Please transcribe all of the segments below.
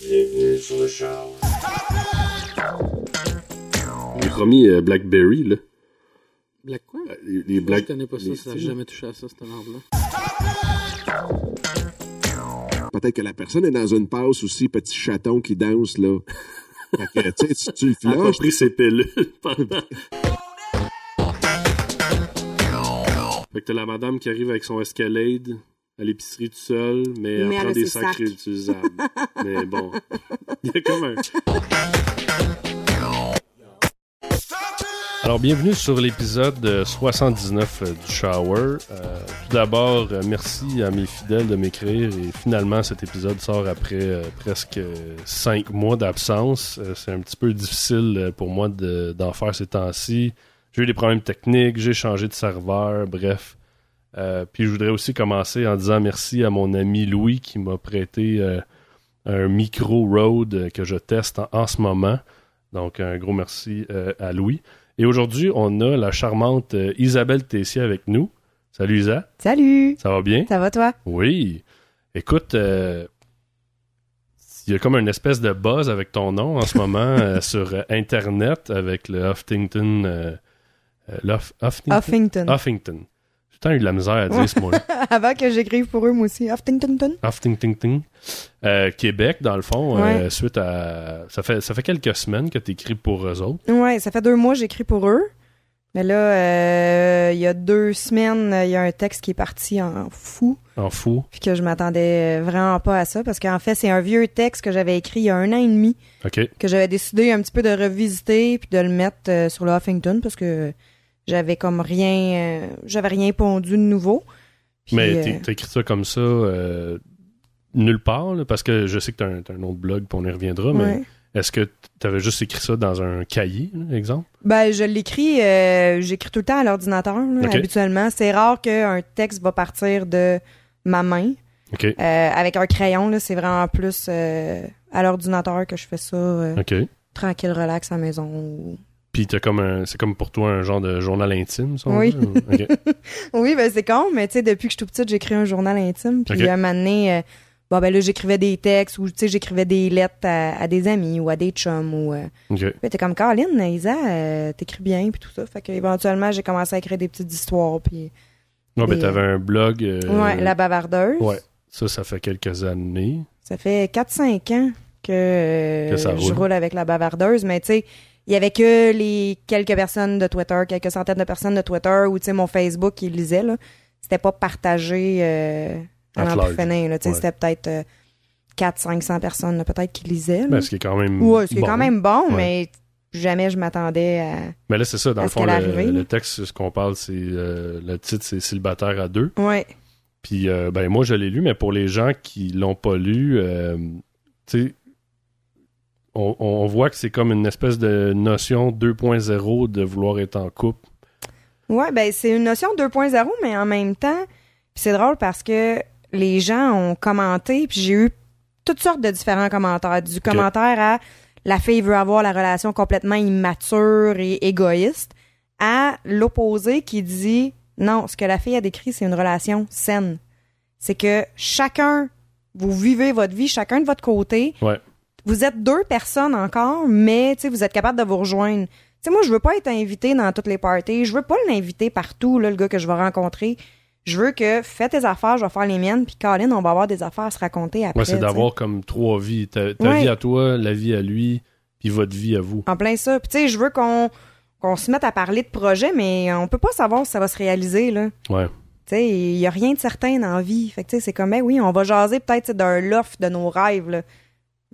Bienvenue sur le shower. J'ai promis euh, Blackberry, là. Black quoi? Euh, Les, les Je Black... connais pas ça, les- ça jamais touché à ça, cette merde-là. Peut-être que la personne est dans une passe aussi, petit chaton qui danse, là. Fait que, tu sais, tu, tu le Elle a pas pris ses pilules pendant... fait que t'as la madame qui arrive avec son Escalade à l'épicerie tout seul, mais, Mais elle prend des sacs sacs. réutilisables. mais bon, il y a comme un... Alors, bienvenue sur l'épisode euh, 79 euh, du Shower. Euh, tout d'abord, euh, merci à mes fidèles de m'écrire et finalement, cet épisode sort après euh, presque 5 mois d'absence. Euh, c'est un petit peu difficile euh, pour moi de- d'en faire ces temps-ci. J'ai eu des problèmes techniques, j'ai changé de serveur, bref. Euh, puis je voudrais aussi commencer en disant merci à mon ami Louis qui m'a prêté euh, un micro Rode que je teste en, en ce moment. Donc, un gros merci euh, à Louis. Et aujourd'hui, on a la charmante Isabelle Tessier avec nous. Salut Isa, Salut! ça va bien? Ça va toi? Oui. Écoute, il y a comme une espèce de buzz avec ton nom en ce moment sur Internet avec le Huffington... Huffington? Huffington. Huffington. J'ai tant eu de la misère à dire ce mot-là. Avant que j'écrive pour eux, moi aussi. Huffington. Huffington. Euh, Québec, dans le fond, euh, suite à... Ça fait, ça fait quelques semaines que tu écris pour eux autres. Ouais, ça fait deux mois que j'écris pour eux. Mais là, euh, il y a deux semaines, il y a un texte qui est parti en fou. En fou. Puis que je m'attendais vraiment pas à ça. Parce qu'en fait, c'est un vieux texte que j'avais écrit il y a un an et demi. OK. que j'avais décidé un petit peu de revisiter puis de le mettre sur le Huffington parce que j'avais comme rien euh, j'avais rien pondu de nouveau. Puis, Mais euh, t'as écrit ça comme ça euh, nulle part, là, parce que je sais que t'as un, t'as un autre blog, puis on y reviendra, mais ouais. est-ce que t'avais juste écrit ça dans un cahier, exemple? Ben je l'écris euh, j'écris tout le temps à l'ordinateur habituellement, c'est rare qu'un texte va partir de ma main. Euh, avec un crayon c'est vraiment plus euh, à l'ordinateur que je fais ça tranquille relax à la maison. ou- Puis t'as comme un, c'est comme pour toi un genre de journal intime, ça? Oui. Oui, ben c'est con, mais tu sais, depuis que je suis tout petite, j'écris un journal intime. Puis à un moment donné, euh, bon, ben là, j'écrivais des textes ou, tu sais, j'écrivais des lettres à, à des amis ou à des chums ou... Euh, t'es comme, Caroline, Isa, euh, t'écris bien, puis tout ça. Fait qu'éventuellement, j'ai commencé à écrire des petites histoires, puis... Ouais, ben Et, t'avais un blog. euh, Ouais, La Bavardeuse. Ouais. Ça, ça fait quelques années. Ça fait 4-5 ans que, euh, Que je roule avec La Bavardeuse, mais tu sais... Il y avait que les quelques personnes de Twitter, quelques centaines de personnes de Twitter ou tu sais mon Facebook qui lisait là. C'était pas partagé euh, à là. Tu sais, Ouais. C'était peut-être euh, 400-500 personnes peut-être qui lisaient. là. Ben, ce qui est quand même. ouais, c'est bon. quand même bon, Ouais. mais jamais je m'attendais à. Mais là, c'est ça, dans le ce fond, le, texte, ce qu'on parle, c'est. euh, le titre, c'est Célibataire à deux. Ouais. Puis, euh, ben, moi, je l'ai lu, mais pour les gens qui l'ont pas lu, euh, tu sais, on, on voit que c'est comme une espèce de notion 2.0 de vouloir être en couple. Ouais, ben c'est une notion 2.0, mais en même temps, c'est drôle parce que les gens ont commenté, puis j'ai eu toutes sortes de différents commentaires. Du commentaire à la fille veut avoir la relation complètement immature et égoïste, à l'opposé qui dit non, ce que la fille a décrit, c'est une relation saine. C'est que chacun, vous vivez votre vie, chacun de votre côté. Ouais. Vous êtes deux personnes encore, mais tu sais, vous êtes capable de vous rejoindre. Tu sais, moi, je veux pas être invité dans toutes les parties. Je veux pas l'inviter partout, là, le gars que je vais rencontrer. Je veux que fais tes affaires, je vais faire les miennes, puis Colin, on va avoir des affaires à se raconter après. Ouais, c'est d'avoir comme trois vies. Ta, ta Ouais. vie à toi, la vie à lui, puis votre vie à vous. En plein ça. Puis tu sais, je veux qu'on qu'on se mette à parler de projets, mais on peut pas savoir si ça va se réaliser, là. Ouais. Tu sais, il y a rien de certain dans la vie. Fait que tu sais, c'est comme, ben oui, on va jaser peut-être d'un loft de nos rêves, là.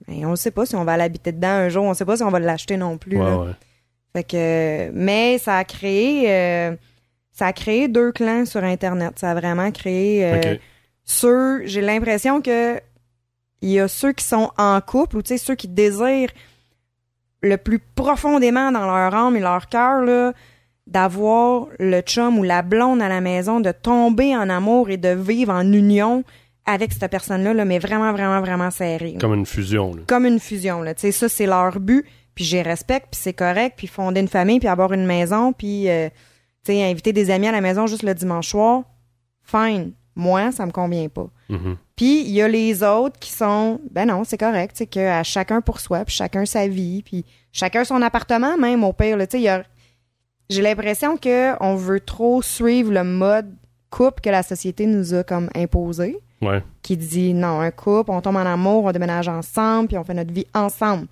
Mais on sait pas si on va l'habiter dedans un jour. On sait pas si on va l'acheter non plus, Ouais, là. ouais. Fait que, mais ça a créé, euh, ça a créé deux clans sur Internet. Ça a vraiment créé euh, ceux, j'ai l'impression que il y a ceux qui sont en couple ou tu sais ceux qui désirent le plus profondément dans leur âme et leur cœur là d'avoir le chum ou la blonde à la maison, de tomber en amour et de vivre en union avec cette personne-là, là, mais vraiment, vraiment, vraiment serré. Comme une fusion. Là. comme une fusion là tu sais ça c'est leur but puis j'ai respecte puis c'est correct puis fonder une famille puis avoir une maison puis euh, tu sais inviter des amis à la maison juste le dimanche soir fine Moi, ça me convient pas. Mhm. Puis il y a les autres qui sont ben non, c'est correct, c'est que à chacun pour soi, puis chacun sa vie, puis chacun son appartement même au pire, là, y a j'ai l'impression que on veut trop suivre le mode couple que la société nous a comme imposé, Ouais. qui dit non, un couple, on tombe en amour, on déménage ensemble, puis on fait notre vie ensemble.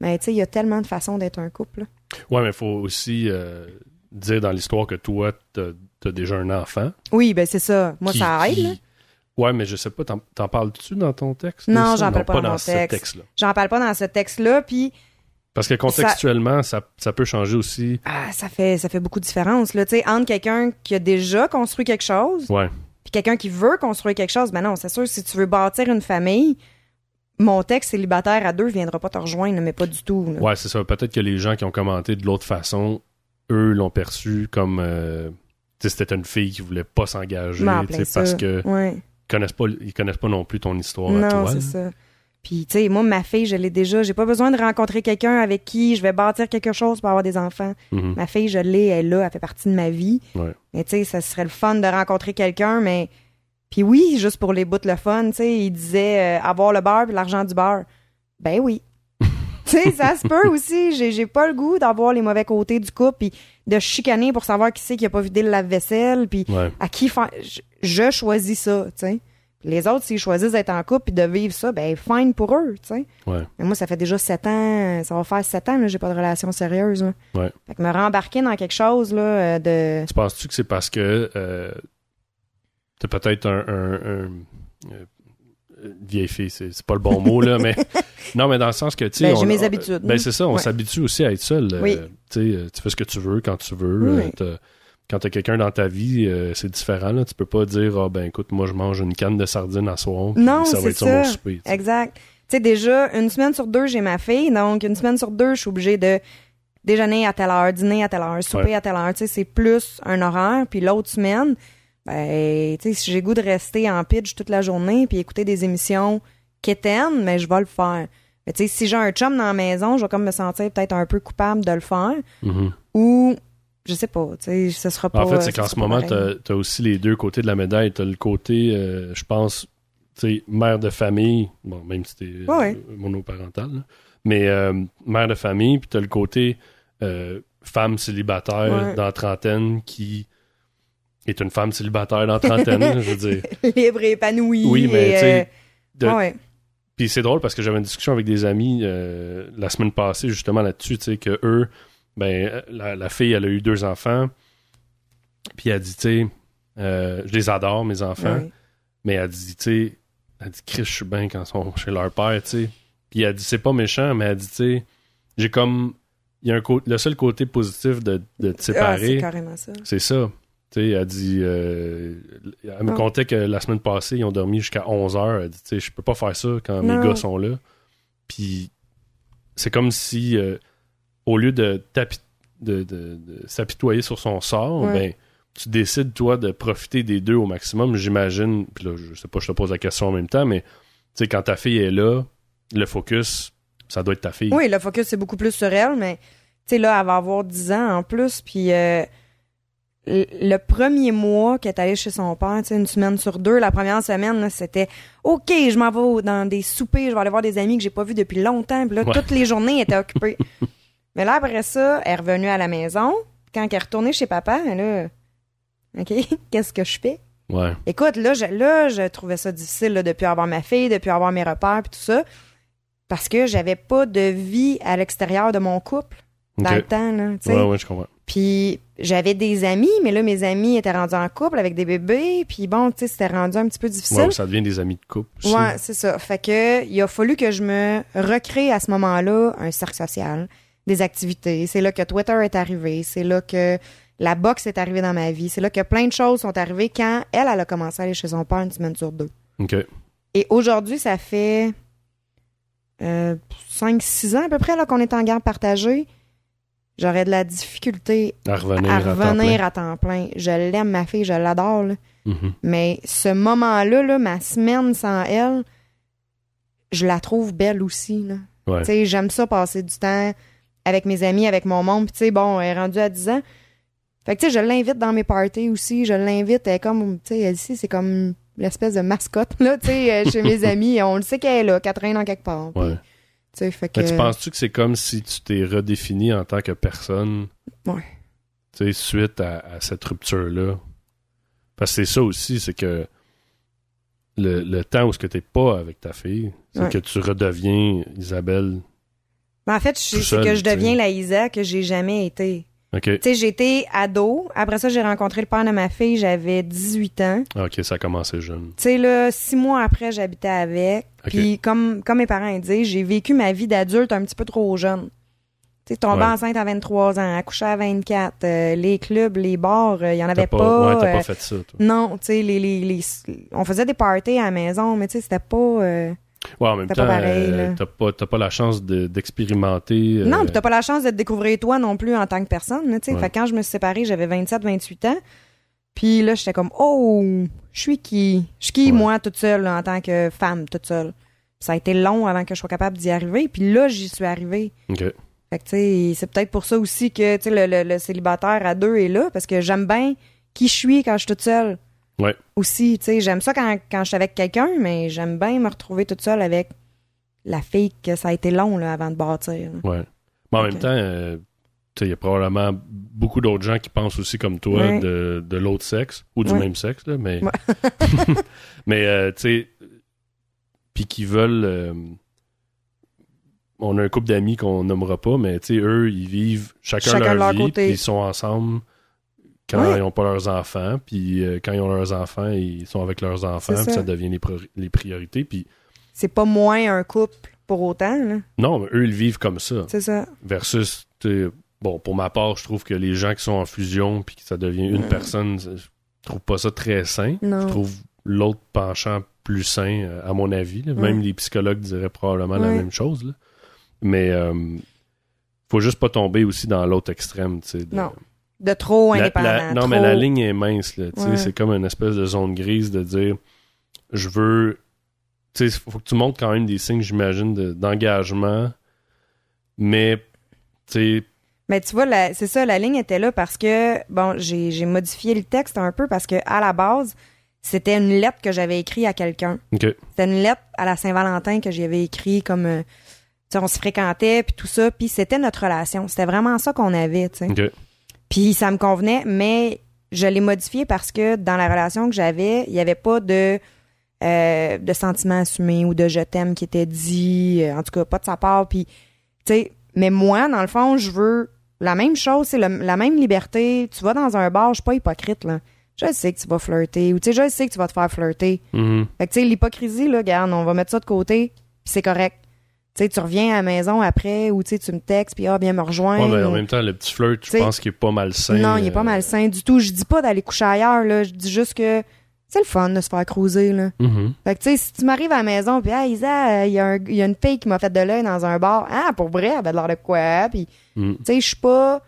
Mais tu sais, il y a tellement de façons d'être un couple. Ouais, mais il faut aussi euh, dire dans l'histoire que toi, t'as as déjà un enfant. Oui, ben c'est ça. Moi, qui- ça aide. qui-. Ouais, mais je sais pas, t'en parles-tu dans ton texte? Non, ça? j'en parle pas dans ce texte. texte-là. J'en parle pas dans ce texte-là, puis Parce que contextuellement, ça, ça peut changer aussi. ah, ça fait ça fait beaucoup de différence là, tu sais, entre quelqu'un qui a déjà construit quelque chose, Ouais. Quelqu'un qui veut construire quelque chose. Ben non, c'est sûr si tu veux bâtir une famille, mon texte célibataire à deux viendra pas te rejoindre, mais pas du tout. là. Ouais, c'est ça. Peut-être que les gens qui ont commenté de l'autre façon, eux l'ont perçu comme euh, tu sais, c'était une fille qui voulait pas s'engager, parce que Ouais. ils connaissent pas, ils connaissent pas non plus ton histoire à Non, toi. c'est ça. Puis, tu sais, moi, ma fille, je l'ai déjà. J'ai pas besoin de rencontrer quelqu'un avec qui je vais bâtir quelque chose pour avoir des enfants. Mhm. Ma fille, je l'ai, elle est là, elle fait partie de ma vie. Ouais. Mais tu sais, ça serait le fun de rencontrer quelqu'un, mais... Puis oui, juste pour les bouts le fun, tu sais, il disait euh, avoir le beurre puis l'argent du beurre. Ben oui. tu sais, ça se peut aussi. J'ai, j'ai pas le goût d'avoir les mauvais côtés du couple puis de chicaner pour savoir qui c'est qui a pas vidé le lave-vaisselle puis Ouais. à qui faire... Je, je choisis ça, tu sais. Les autres, s'ils choisissent d'être en couple puis de vivre ça, ben fine pour eux, tu sais. Ouais. Mais moi, ça fait déjà sept ans, ça va faire sept ans, là, j'ai pas de relation sérieuse. là. Ouais. Fait que me rembarquer dans quelque chose, là, euh, de... Tu penses-tu que c'est parce que euh, t'as peut-être un, un- un- euh, vieille fille, c'est pas le bon mot là, mais non, mais dans le sens que tu sais, Ben, j'ai mes on- habitudes. Ben c'est ça, on Ouais. s'habitue aussi à être seul. Oui. euh, tu fais ce que tu veux quand tu veux. Oui. Quand t'as quelqu'un dans ta vie, euh, c'est différent. Là. Tu peux pas dire ah ben écoute, moi je mange une canne de sardines à soir. puis Non, ça va être ça, mon souper. Exact. Tu sais, déjà, une semaine sur deux, j'ai ma fille, donc une semaine sur deux, je suis obligée de déjeuner à telle heure, dîner à telle heure, souper Ouais. à telle heure. Tu sais, c'est plus un horaire. Puis l'autre semaine, ben, tu sais, si j'ai goût de rester en pitch toute la journée puis écouter des émissions quétaines, mais je vais le faire. Mais tu sais, si j'ai un chum dans la maison, je vais comme me sentir peut-être un peu coupable de le faire. Mhm. Ou, je sais pas, tu sais, ce sera pas... En fait, c'est ce qu'en ce moment, t'as as aussi les deux côtés de la médaille. T'as le côté, euh, je pense, tu sais, mère de famille, bon, même si t'es euh, Ouais. monoparental, là. mais euh, mère de famille, puis t'as le côté euh, femme célibataire Ouais. dans la trentaine qui est une femme célibataire dans la trentaine, je veux dire. Libre et épanoui. Oui, mais tu sais, de- euh. Puis c'est drôle parce que j'avais une discussion avec des amis euh, la semaine passée justement là-dessus, tu sais, que eux, ben, la, la fille, elle a eu deux enfants, puis elle dit, tu sais, euh, je les adore, mes enfants, mais elle dit, tu sais, elle dit, Chris, je suis bien quand ils sont chez leur père, tu sais. Puis elle dit, c'est pas méchant, mais elle dit, tu sais, j'ai comme, il y a un le seul côté positif de, de te Ah, c'est séparer, carrément ça. c'est ça. Tu sais, elle dit, euh, elle me Ah. contait que la semaine passée, ils ont dormi jusqu'à 11 heures. Elle dit, tu sais, je peux pas faire ça quand Non. mes gars sont là. Puis c'est comme si, euh, au lieu de, t'api- de, de- de s'apitoyer sur son sort, Ouais. ben, tu décides, toi, de profiter des deux au maximum. J'imagine, puis là, je sais pas, je te pose la question en même temps, mais tu sais, quand ta fille est là, le focus, ça doit être ta fille. Oui, le focus, c'est beaucoup plus sur elle, mais tu sais, là, elle va avoir 10 ans en plus, puis euh, le premier mois qu'elle est allée chez son père, une semaine sur deux, la première semaine, c'était OK, je m'en vais dans des soupers, je vais aller voir des amis que j'ai pas vus depuis longtemps, puis là, Ouais. toutes les journées, elle était occupée. Mais là, après ça, elle est revenue à la maison. Quand elle est retournée chez papa, elle là, OK, qu'est-ce que je fais? Ouais. Écoute, là, je, là, je trouvais ça difficile là, depuis avoir ma fille, depuis avoir mes repères, puis tout ça, parce que j'avais pas de vie à l'extérieur de mon couple dans le temps, là, tu sais. Ouais, ouais, je comprends. Puis j'avais des amis, mais là, mes amis étaient rendus en couple avec des bébés, puis bon, tu sais, c'était rendu un petit peu difficile. Ouais, ça devient des amis de couple. aussi. Ouais, c'est ça. Fait que il a fallu que je me recrée à ce moment-là un cercle social, des activités. C'est là que Twitter est arrivé, c'est là que la boxe est arrivée dans ma vie, c'est là que plein de choses sont arrivées quand elle, elle a commencé à aller chez son père une semaine sur deux. OK. Et aujourd'hui, ça fait euh, 5-6 ans à peu près là, qu'on est en garde partagée. J'aurais de la difficulté À revenir à à, temps plein. à temps plein. Je l'aime, ma fille, je l'adore. là. Mhm. Mais ce moment-là, là, ma semaine sans elle, je la trouve belle aussi. Là. Ouais. Tu sais, J'aime ça passer du temps avec mes amis, avec mon monde. Puis, tu sais, bon, elle est rendue à 10 ans. Fait que, tu sais, je l'invite dans mes parties aussi. Je l'invite. Elle est comme, tu sais, elle ici, c'est comme l'espèce de mascotte, là, tu sais, euh, chez mes amis. On le sait qu'elle est là, qu'elle traîne en quelque part. Puis, Ouais. tu sais, fait que... Mais tu penses-tu que c'est comme si tu t'es redéfini en tant que personne? Ouais. Tu sais, suite à, à cette rupture-là? Parce que c'est ça aussi, c'est que le, le temps où ce que t'es pas avec ta fille, c'est Ouais. que tu redeviens Isabelle. Ben, en fait, c'est que je deviens la Isa que j'ai jamais été. OK. Tu sais, j'étais ado. Après ça, j'ai rencontré le père de ma fille. J'avais 18 ans. OK, ça a commencé jeune. Tu sais, là, six mois après, j'habitais avec. Puis, comme, comme mes parents disent, j'ai vécu ma vie d'adulte un petit peu trop jeune. Tu sais, tombée Ouais. enceinte à 23 ans, accouchée à 24. euh, les clubs, les bars, il y en avait pas. pas, ouais, t'as euh, pas fait ça, toi. non, tu sais, les, les, les- on faisait des parties à la maison, mais tu sais, c'était pas... Ouais, en même temps, pas euh, t'as pas, la chance de- d'expérimenter. euh, Non, puis t'as pas la chance de te découvrir toi non plus en tant que personne. là. Ouais. Fait que quand je me suis séparée, j'avais 27-28 ans. Puis là, j'étais comme, oh, je suis qui? Je suis qui, Ouais. moi, toute seule, là, en tant que femme, toute seule? Ça a été long avant que je sois capable d'y arriver. Puis là, j'y suis arrivée. OK. Fait que, tu sais, c'est peut-être pour ça aussi que, tu sais, le, le- le célibataire à deux est là, parce que j'aime bien qui je suis quand je suis toute seule. Ouais. Aussi, tu sais, j'aime ça quand, quand je suis avec quelqu'un, mais j'aime bien me retrouver toute seule avec la fille que ça a été long, là, avant de bâtir. Ouais. Mais en même temps, euh, tu sais, il y a probablement beaucoup d'autres gens qui pensent aussi comme toi Ouais. de, de l'autre sexe ou du Ouais. même sexe, là, mais. Ouais. mais, euh, tu sais, puis qui veulent. euh, on a un couple d'amis qu'on nommera pas, mais tu sais, eux, ils vivent chacun, Chacun de leur, leur vie, côté. ils sont ensemble quand Ouais. ils n'ont pas leurs enfants, puis euh, quand ils ont leurs enfants, ils sont avec leurs enfants, puis ça. ça devient les, les priorités. Puis c'est pas moins un couple pour autant, là. non, mais eux, ils vivent comme ça. C'est ça. versus bon pour ma part je trouve que les gens qui sont en fusion puis que ça devient une Mm. personne je trouve pas ça très sain Non. je trouve l'autre penchant plus sain euh, à mon avis là. Même les psychologues diraient probablement la même chose là. mais euh, faut juste pas tomber aussi dans l'autre extrême tu sais de- Non. De trop La- indépendant. la- non trop- mais la ligne est mince là, tu sais, Ouais. c'est comme une espèce de zone grise de dire je veux tu sais faut que tu montres quand même des signes j'imagine de- d'engagement mais tu sais Mais tu vois, la- c'est ça, la ligne était là parce que, bon, j'ai j'ai modifié le texte un peu parce que à la base, c'était une lettre que j'avais écrite à quelqu'un. C'était une lettre à la Saint-Valentin que j'avais écrit comme, euh, tu sais, on se fréquentait puis tout ça, puis c'était notre relation. C'était vraiment ça qu'on avait, tu sais. Puis ça me convenait, mais je l'ai modifié parce que dans la relation que j'avais, il n'y avait pas de euh, de sentiments assumés ou de je t'aime qui était dit, euh, en tout cas pas de sa part. Puis, tu sais, mais moi, dans le fond, je veux la même chose, c'est la même liberté. Tu vas dans un bar, je suis pas hypocrite, là. Je sais que tu vas flirter ou tu sais, je sais que tu vas te faire flirter. Mhm. Fait que tu sais, l'hypocrisie, là, regarde, on va mettre ça de côté, puis c'est correct. Tu sais, tu reviens à la maison après ou tu me textes, puis ah, viens me rejoindre. Ouais, mais en ou- même temps, le petit flirt, je pense qu'il est pas malsain. non, il est pas euh, malsain du tout. Je dis pas d'aller coucher ailleurs, là. Je dis juste que c'est le fun de se faire cruiser, là. mhm. Fait que, tu sais, si tu m'arrives à la maison, puis, ah, Isa, euh, il y, a un- il y a une fille qui m'a fait de l'œil dans un bar. Ah, pour vrai, elle avait de l'air de quoi? Puis, Mm. tu sais, je suis pas.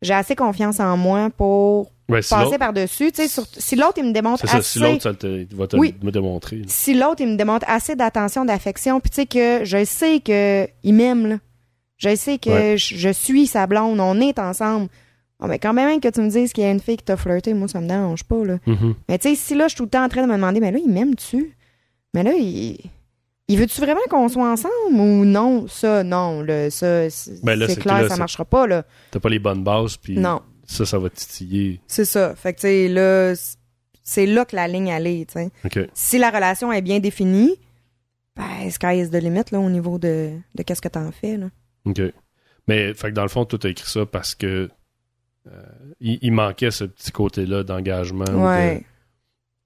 J'ai assez confiance en moi pour Ouais, si passer par-dessus. Sur- si l'autre, il me démontre ça, assez. si l'autre, ça te- il va te Oui. me démontrer. là. si l'autre, il me démontre assez d'attention, d'affection, puis tu sais que je sais que il m'aime. Je sais que Ouais. je, je suis sa blonde, on est ensemble. Oh, mais quand même que tu me dises qu'il y a une fille qui t'a flirté, moi, ça me dérange pas, là. Mhm. Mais tu sais, si là, je suis tout le temps en train de me demander, mais là, il m'aime-tu? Mais là, il, il veut-tu vraiment qu'on soit ensemble ou non? Ça, non, là, ça, c'est Ben c'est que clair, ça marchera pas, là. T'as pas les bonnes bases, puis Non, ça, ça va titiller. c'est ça. Fait que, tu sais, là, c'est là que la ligne allait, tu sais. Si la relation est bien définie, ben, sky is the limit, là, au niveau de, de qu'est-ce que t'en fais, là. OK. Mais, fait que dans le fond, tu as écrit ça parce que euh, il, il manquait ce petit côté-là d'engagement de-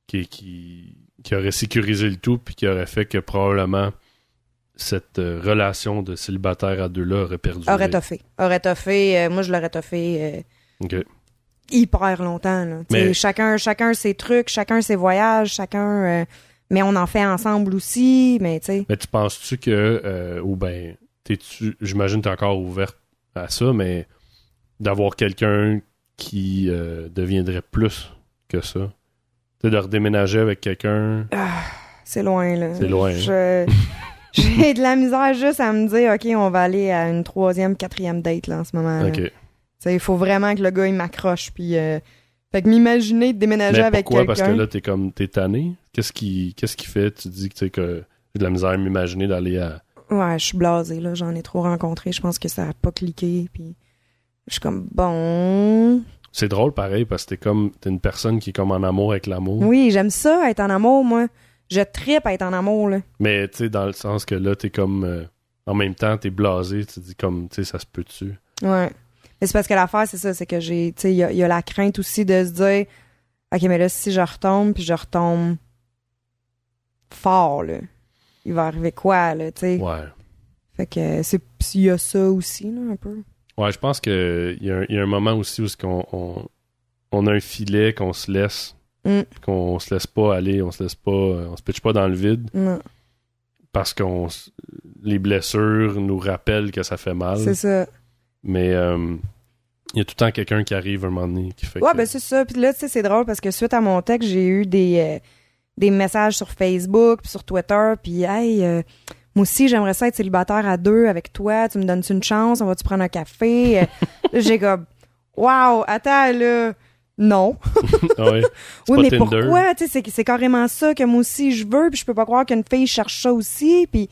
qui, qui, qui aurait sécurisé le tout, puis qui aurait fait que probablement cette euh, relation de célibataire à deux-là aurait perdu. Aurait toffé. Aurait toffé. euh, moi, je l'aurais toffé euh, OK. hyper longtemps, là. Mais- Chacun, chacun ses trucs, chacun ses voyages, chacun... euh, mais on en fait ensemble aussi, mais tu sais... Mais tu penses-tu que, euh, ou ben, t'es-tu, j'imagine que t'es encore ouverte à ça, mais d'avoir quelqu'un qui euh, deviendrait plus que ça? Tu de redéménager avec quelqu'un? C'est loin, là. C'est loin, hein? Je- J'ai de la misère juste à me dire, OK, on va aller à une troisième, quatrième date, là, en ce moment. Ok. Il faut vraiment que le gars, il m'accroche, puis... euh, Fait que m'imaginer de déménager Mais avec pourquoi? Parce que quelqu'un. là, t'es comme, t'es tanné? Qu'est-ce qui, qu'est-ce qui fait? Tu dis que, que j'ai de la misère à m'imaginer d'aller à. Ouais, je suis blasée, là. J'en ai trop rencontré. Je pense que ça a pas cliqué. Puis je suis comme, bon. C'est drôle pareil parce que t'es comme, t'es une personne qui est comme en amour avec l'amour. Oui, j'aime ça, être en amour, moi. Je tripe à être en amour, là. Mais tu sais, dans le sens que là, t'es comme. euh, en même temps, t'es blasé. Tu dis comme, tu sais, ça se peut-tu? Ouais. Mais c'est parce que l'affaire, c'est ça, c'est que j'ai, tu sais, il y a, il y a la crainte aussi de se dire, OK, mais là, si je retombe, puis je retombe fort, là, il va arriver quoi, là, tu sais? Ouais. Fait que c'est, il y a ça aussi, là, un peu. Ouais, je pense qu'il y, a un- y a un moment aussi où on, on, on a un filet qu'on se laisse. Mm. Qu'on se laisse pas aller, on se laisse pas. On se pitche pas dans le vide Non, parce qu'on les blessures nous rappellent que ça fait mal. c'est ça. Mais euh, il y a tout le temps quelqu'un qui arrive un moment donné qui fait Ouais, que- ben c'est ça. Puis là, tu sais, c'est drôle parce que suite à mon texte, j'ai eu des, euh, des messages sur Facebook, puis sur Twitter, puis hey, euh, moi aussi, j'aimerais ça être célibataire à deux avec toi. Tu me donnes-tu une chance? On va-tu prendre un café? Euh, là, j'ai comme, wow, attends, là. Non. Ah Oui, mais Tinder. pourquoi? Tu sais, c'est, c'est carrément ça que moi aussi je veux, puis je peux pas croire qu'une fille cherche ça aussi, puis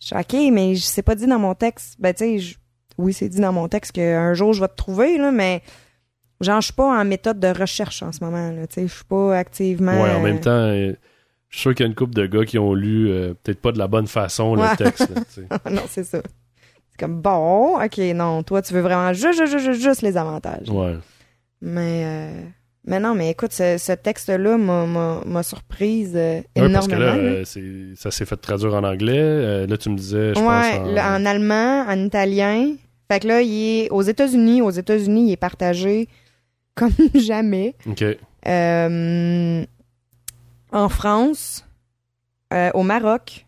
je suis OK, mais je sais pas dit dans mon texte. Ben, tu sais, oui, c'est dit dans mon texte qu'un jour je vais te trouver, là, mais genre, je suis pas en méthode de recherche en ce moment, là. Tu sais, je suis pas activement. Ouais, en euh, même temps, euh, je suis sûr qu'il y a une couple de gars qui ont lu euh, peut-être pas de la bonne façon Ouais. le texte. là, non, c'est ça. C'est comme, bon, OK, non, toi, tu veux vraiment juste, juste, juste, les avantages. ouais. Mais, euh, mais non, mais écoute, ce, ce texte-là m'a, surprise euh, Ouais, parce que énormément. là, euh, ça s'est fait traduire en anglais. Euh, là, tu me disais, je ouais, pense. là, en... allemand, en italien. Fait que là, il est aux États-Unis. Aux États-Unis, il est partagé comme jamais. Ok. Euh, en France, euh, au Maroc,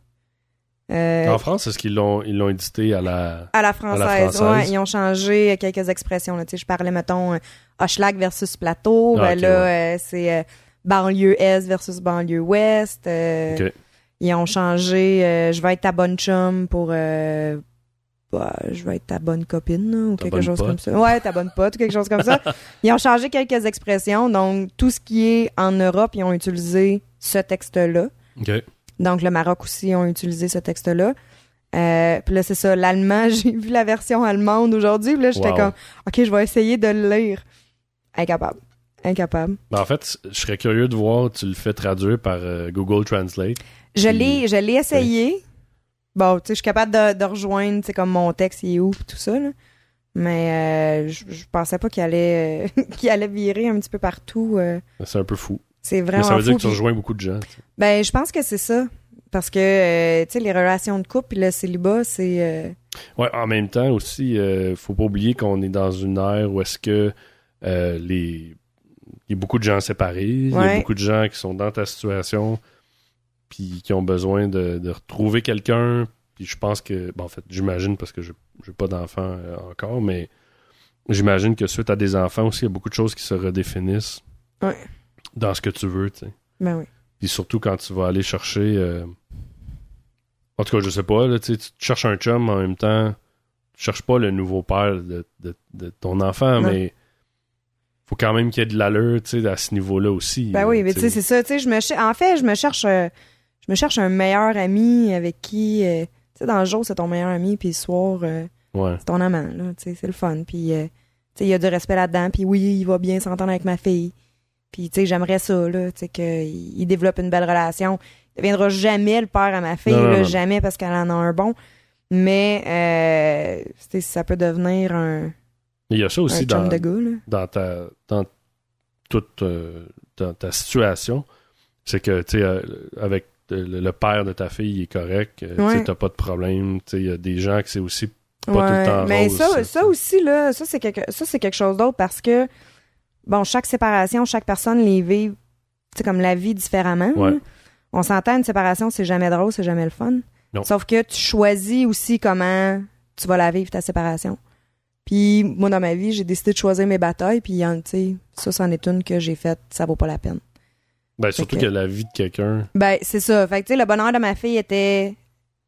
euh, En France, est-ce qu'ils l'ont ils l'ont édité à la. à la française. française? Ouais, ils ont changé quelques expressions. Là. Tu sais, Je parlais, mettons, Hochelag versus Plateau. Ah, Ben là, c'est banlieue Est versus banlieue Ouest. Ils ont changé Je vais être ta bonne chum pour... bah, je vais être ta bonne copine là, ou Ta quelque chose pote. comme ça. Ouais, ta bonne pote ou quelque chose comme ça. Ils ont changé quelques expressions. Donc, tout ce qui est en Europe, ils ont utilisé ce texte-là. Ok. Donc, le Maroc aussi ont utilisé ce texte-là. Euh, puis là, c'est ça, l'allemand, j'ai vu la version allemande aujourd'hui. Puis là, j'étais Wow. comme, OK, je vais essayer de le lire. Incapable. Incapable. Ben, en fait, je serais curieux de voir, tu le fais traduire par euh, Google Translate. Je l'ai, je l'ai essayé. Bon, tu sais, je suis capable de, de rejoindre, tu sais, comme mon texte, il est où, tout ça, là. Mais euh, je, je pensais pas qu'il allait, euh, qu'il allait virer un petit peu partout. euh. C'est un peu fou. c'est Mais vraiment ça veut dire que tu puis- rejoins beaucoup de gens. tu sais. Ben, je pense que c'est ça. Parce que, euh, tu sais, les relations de couple puis le célibat, c'est... euh, Ouais, en même temps aussi, euh, faut pas oublier qu'on est dans une ère où est-ce que euh, les il y a beaucoup de gens séparés, il y a beaucoup de gens qui sont dans ta situation puis qui ont besoin de, de retrouver quelqu'un. Puis je pense que, bon, en fait, j'imagine parce que je n'ai pas d'enfants euh, encore, mais j'imagine que suite à des enfants aussi, il y a beaucoup de choses qui se redéfinissent Ouais. dans ce que tu veux, tu sais. Ben oui. Puis surtout quand tu vas aller chercher. euh, En tout cas, je sais pas, là, tu cherches un chum en même temps. Tu cherches pas le nouveau père de, de- de ton enfant, Non. mais faut quand même qu'il y ait de l'allure, tu sais, à ce niveau-là aussi. Ben là, oui, mais tu sais, c'est ça. Tu sais, je me En fait, je me cherche... euh, je me cherche un meilleur ami avec qui... euh, tu sais, dans le jour, c'est ton meilleur ami, puis le soir, euh, Ouais. c'est ton amant, là. Tu sais, c'est le fun. Puis, euh, tu sais, il y a du respect là-dedans. Puis oui, il va bien s'entendre avec ma fille. Puis, tu sais, j'aimerais ça, là. Tu sais, qu'il il développe une belle relation. Il deviendra jamais le père à ma fille, Non, non, là, non. jamais parce qu'elle en a un bon. Mais, euh, tu sais, ça peut devenir un, Il y a ça aussi dans, ta dans toute dans ta situation. C'est que, tu sais, avec le, le père de ta fille, il est correct. euh, Tu Ouais. t'as pas de problème. Il y a des gens que c'est aussi pas tout le temps mais rose, ça, aussi, là, ça, c'est quelque, ça, c'est quelque chose d'autre parce que, bon, chaque séparation, chaque personne les vit, comme la vie différemment. Ouais. On s'entend, une séparation, c'est jamais drôle, c'est jamais le fun. Non. Sauf que tu choisis aussi comment tu vas la vivre, ta séparation. Puis, moi, dans ma vie, j'ai décidé de choisir mes batailles, puis, hein, tu sais, ça, c'en est une que j'ai faite, ça vaut pas la peine. Ben, surtout que- que la vie de quelqu'un Ben, c'est ça. Fait que, tu sais, le bonheur de ma fille était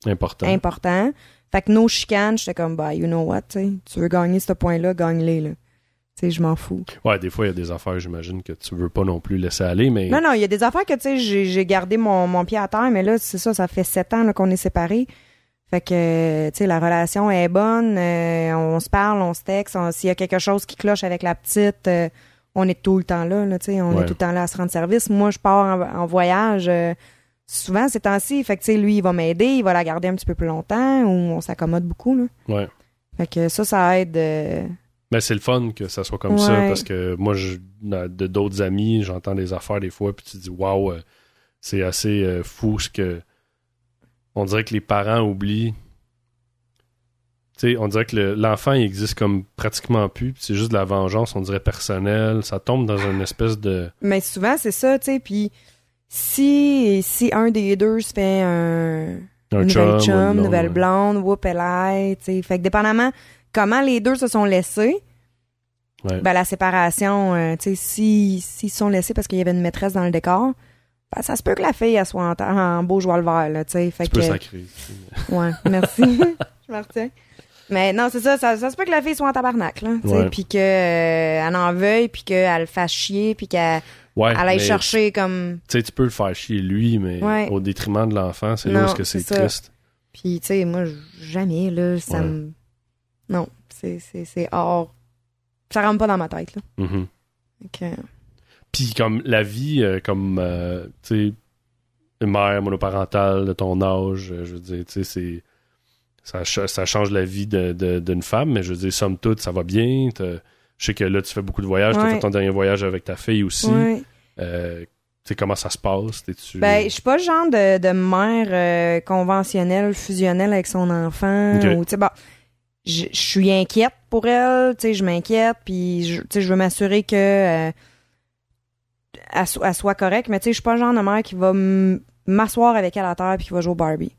important. important. Fait que nos chicanes, j'étais comme, bah, you know what, tu veux gagner ce point-là, gagne-les, là. Tu sais, je m'en fous. Ouais, des fois, il y a des affaires, j'imagine, que tu veux pas non plus laisser aller, mais. Non, non, il y a des affaires que, tu sais, j'ai gardé mon, mon pied à terre, mais là, c'est ça, ça fait sept ans qu'on est séparés. Fait que, tu sais, la relation est bonne, euh, on se parle, on se texte, s'il y a quelque chose qui cloche avec la petite, euh, on est tout le temps là, là tu sais, on Ouais. est tout le temps là à se rendre service. Moi, je pars en, en voyage euh, souvent ces temps-ci, fait que, tu sais, lui, il va m'aider, il va la garder un petit peu plus longtemps, ou on s'accommode beaucoup, là. Ouais. Fait que ça, ça aide... euh, Mais c'est le fun que ça soit comme Ouais. ça parce que moi, je, de d'autres amis, j'entends des affaires des fois, puis tu te dis, waouh, euh, c'est assez euh, fou ce que. On dirait que les parents oublient. Tu sais, on dirait que le- l'enfant, il existe comme pratiquement plus, c'est juste de la vengeance, on dirait personnelle. Ça tombe dans une espèce de. Mais souvent, c'est ça, tu sais. Puis si, si un des deux se fait un, Un chum, nouvelle ou chum, nouvelle blonde, whoop, elle aille, tu sais. Fait que dépendamment comment les deux se sont laissés, Ouais. ben la séparation, euh, tu sais, si s'ils se sont laissés parce qu'il y avait une maîtresse dans le décor, ben ça se peut que la fille, elle soit en, en beau joie le vert, là, tu sais. Fait Tu que, peux sacrer. Ouais, merci. je me retiens. Mais non, c'est ça, ça, ça se peut que la fille soit en tabarnak, là, puis que euh, elle en veuille, puis qu'elle le fasse chier, puis qu'elle Ouais, elle aille chercher comme Tu sais, tu peux le faire chier lui, mais Ouais. au détriment de l'enfant, c'est là où que c'est triste. Puis, tu sais, moi, jamais, là, ça Ouais. me... Non, c'est, hors... Ça rentre pas dans ma tête, là. Mhm. Fait que- Puis comme la vie, euh, comme, euh, tu sais, une mère monoparentale de ton âge, euh, je veux dire, tu sais, c'est... Ça, ça change la vie de- de- d'une femme, mais je veux dire, somme toute, ça va bien. Je sais que là, tu fais beaucoup de voyages. Tu as fait ton dernier voyage avec ta fille aussi. Ouais. Euh, tu sais, comment ça se passe? T'es-tu... Ben, je suis pas le genre de, de mère euh, conventionnelle, fusionnelle avec son enfant. Ok. Ou, tu sais, bon, je suis inquiète pour elle, tu je m'inquiète, puis je, tu veux m'assurer que euh, elle, so- elle soit correcte, mais tu sais, je suis pas le genre de mère qui va m'asseoir avec elle à terre puis qui va jouer au Barbie.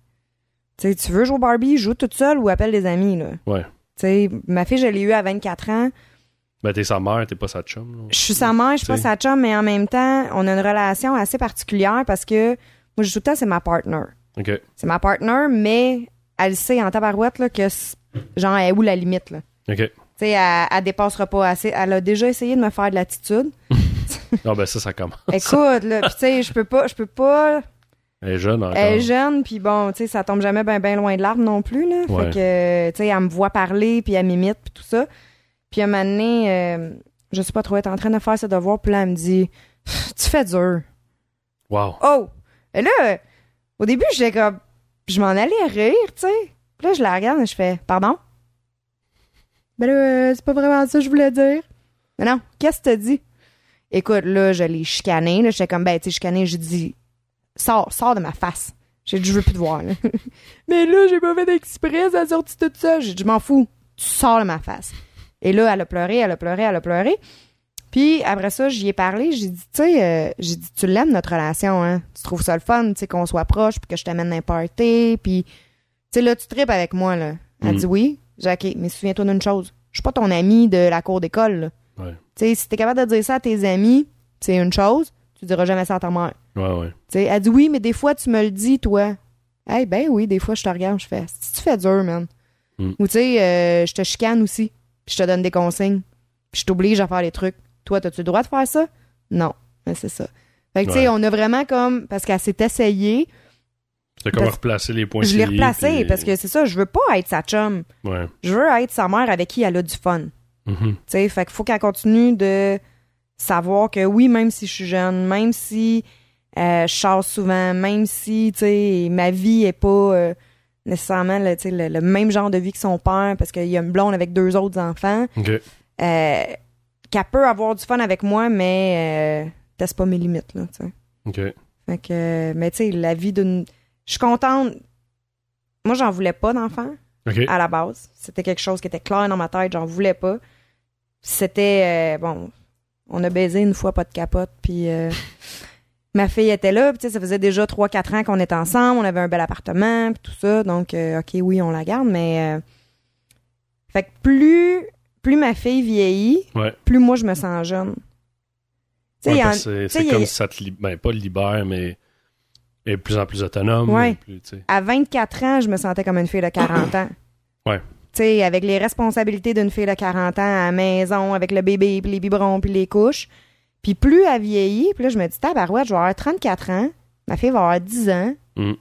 Tu sais, tu veux jouer au Barbie, joue toute seule ou appelle des amis, là. Ouais. Tu sais, ma fille, je l'ai eue à 24 ans. Ben, t'es sa mère, t'es pas sa chum. là. Je suis sa mère, je suis pas T'sais. sa chum, mais en même temps, on a une relation assez particulière parce que moi, je dis tout le temps, c'est ma partner. C'est ma partner, mais elle sait en tabarouette là, que, genre, elle est où la limite, là. OK. Tu sais, elle, elle dépassera pas assez. Elle a déjà essayé de me faire de l'attitude. Ah, ben ça, ça commence. Écoute, là, pis tu sais, je peux pas, je peux pas. Elle est jeune encore. Elle est jeune, puis bon, tu sais, ça tombe jamais bien ben loin de l'arbre non plus, là. Ouais. Fait que, tu sais, elle me voit parler, puis elle m'imite, puis tout ça. Puis à un moment donné, euh, je sais pas trop, elle est en train de faire ses devoirs, puis là, elle me dit, tu fais dur. Wow. Oh! Et là, au début, j'étais comme. Je m'en allais rire, tu sais. Puis là, je la regarde et je fais Pardon? Ben là, euh, c'est pas vraiment ça que je voulais dire. Mais non, qu'est-ce que t'as dit? Écoute, là, je l'ai chicané. Là, j'étais comme, ben, tu sais, chicané, j'ai dit Sors, sors de ma face. J'ai dit, je veux plus te voir, là. Mais là, j'ai pas fait exprès, ça a sorti tout ça. J'ai dit, je m'en fous. Tu sors de ma face. Et là, elle a pleuré, elle a pleuré, elle a pleuré. Puis après ça, j'y ai parlé, j'ai dit, tu sais, euh, j'ai dit, tu l'aimes notre relation, hein? Tu trouves ça le fun, tu sais, qu'on soit proche, puis que je t'amène d'un party, puis, tu sais, là, tu tripes avec moi, là. Elle Mm. dit oui. J'ai dit, OK, mais souviens-toi d'une chose. Je suis pas ton ami de la cour d'école, là. Ouais. Tu sais, si t'es capable de dire ça à tes amis, c'est une chose, tu diras jamais ça à ta mère. Ouais, ouais. Tu sais, elle dit oui, mais des fois, tu me le dis, toi. Eh ben oui, des fois, je te regarde, je fais, si tu fais dur, man. Mm. Ou tu sais, euh, je te chicane aussi, puis je te donne des consignes, puis je t'oblige à faire les trucs. Toi, as-tu le droit de faire ça? Non. Mais c'est ça. Fait que, tu sais, Ouais. on a vraiment comme, parce qu'elle s'est essayée, T'as comme replacé les points je l'ai replacée, puis- parce que c'est ça, je veux pas être sa chum. Ouais. Je veux être sa mère avec qui elle a du fun. Mhm. Tu sais, fait qu'il faut qu'elle continue de savoir que oui, même si je suis jeune, même si euh, je sors souvent, même si, ma vie est pas euh, nécessairement le, le, le même genre de vie que son père, parce qu'il y a une blonde avec deux autres enfants, OK. euh, qu'elle peut avoir du fun avec moi, mais euh, teste pas mes limites, là, tu sais. OK. Fait que, mais tu sais, la vie d'une... Je suis contente... Moi, j'en voulais pas d'enfant à la base. C'était quelque chose qui était clair dans ma tête, j'en voulais pas. C'était bon, on a baisé une fois pas de capote puis ma fille était là, puis ça faisait déjà 3 4 ans qu'on était ensemble, on avait un bel appartement puis tout ça, donc euh, OK, oui, on la garde mais euh, fait que plus plus ma fille vieillit, Ouais. plus moi je me sens jeune. Ouais, en- c'est a- comme si ça te libère, ben, pas libère, mais de plus en plus autonome. Ouais. plus, à 24 ans, je me sentais comme une fille de 40 ans. Ouais. Tu tu sais, avec les responsabilités d'une fille de 40 ans à la maison, avec le bébé, puis les biberons, puis les couches. Puis plus elle vieillit, puis là, je me dis, tabarouette, je vais avoir 34 ans, ma fille va avoir 10 ans. Mm.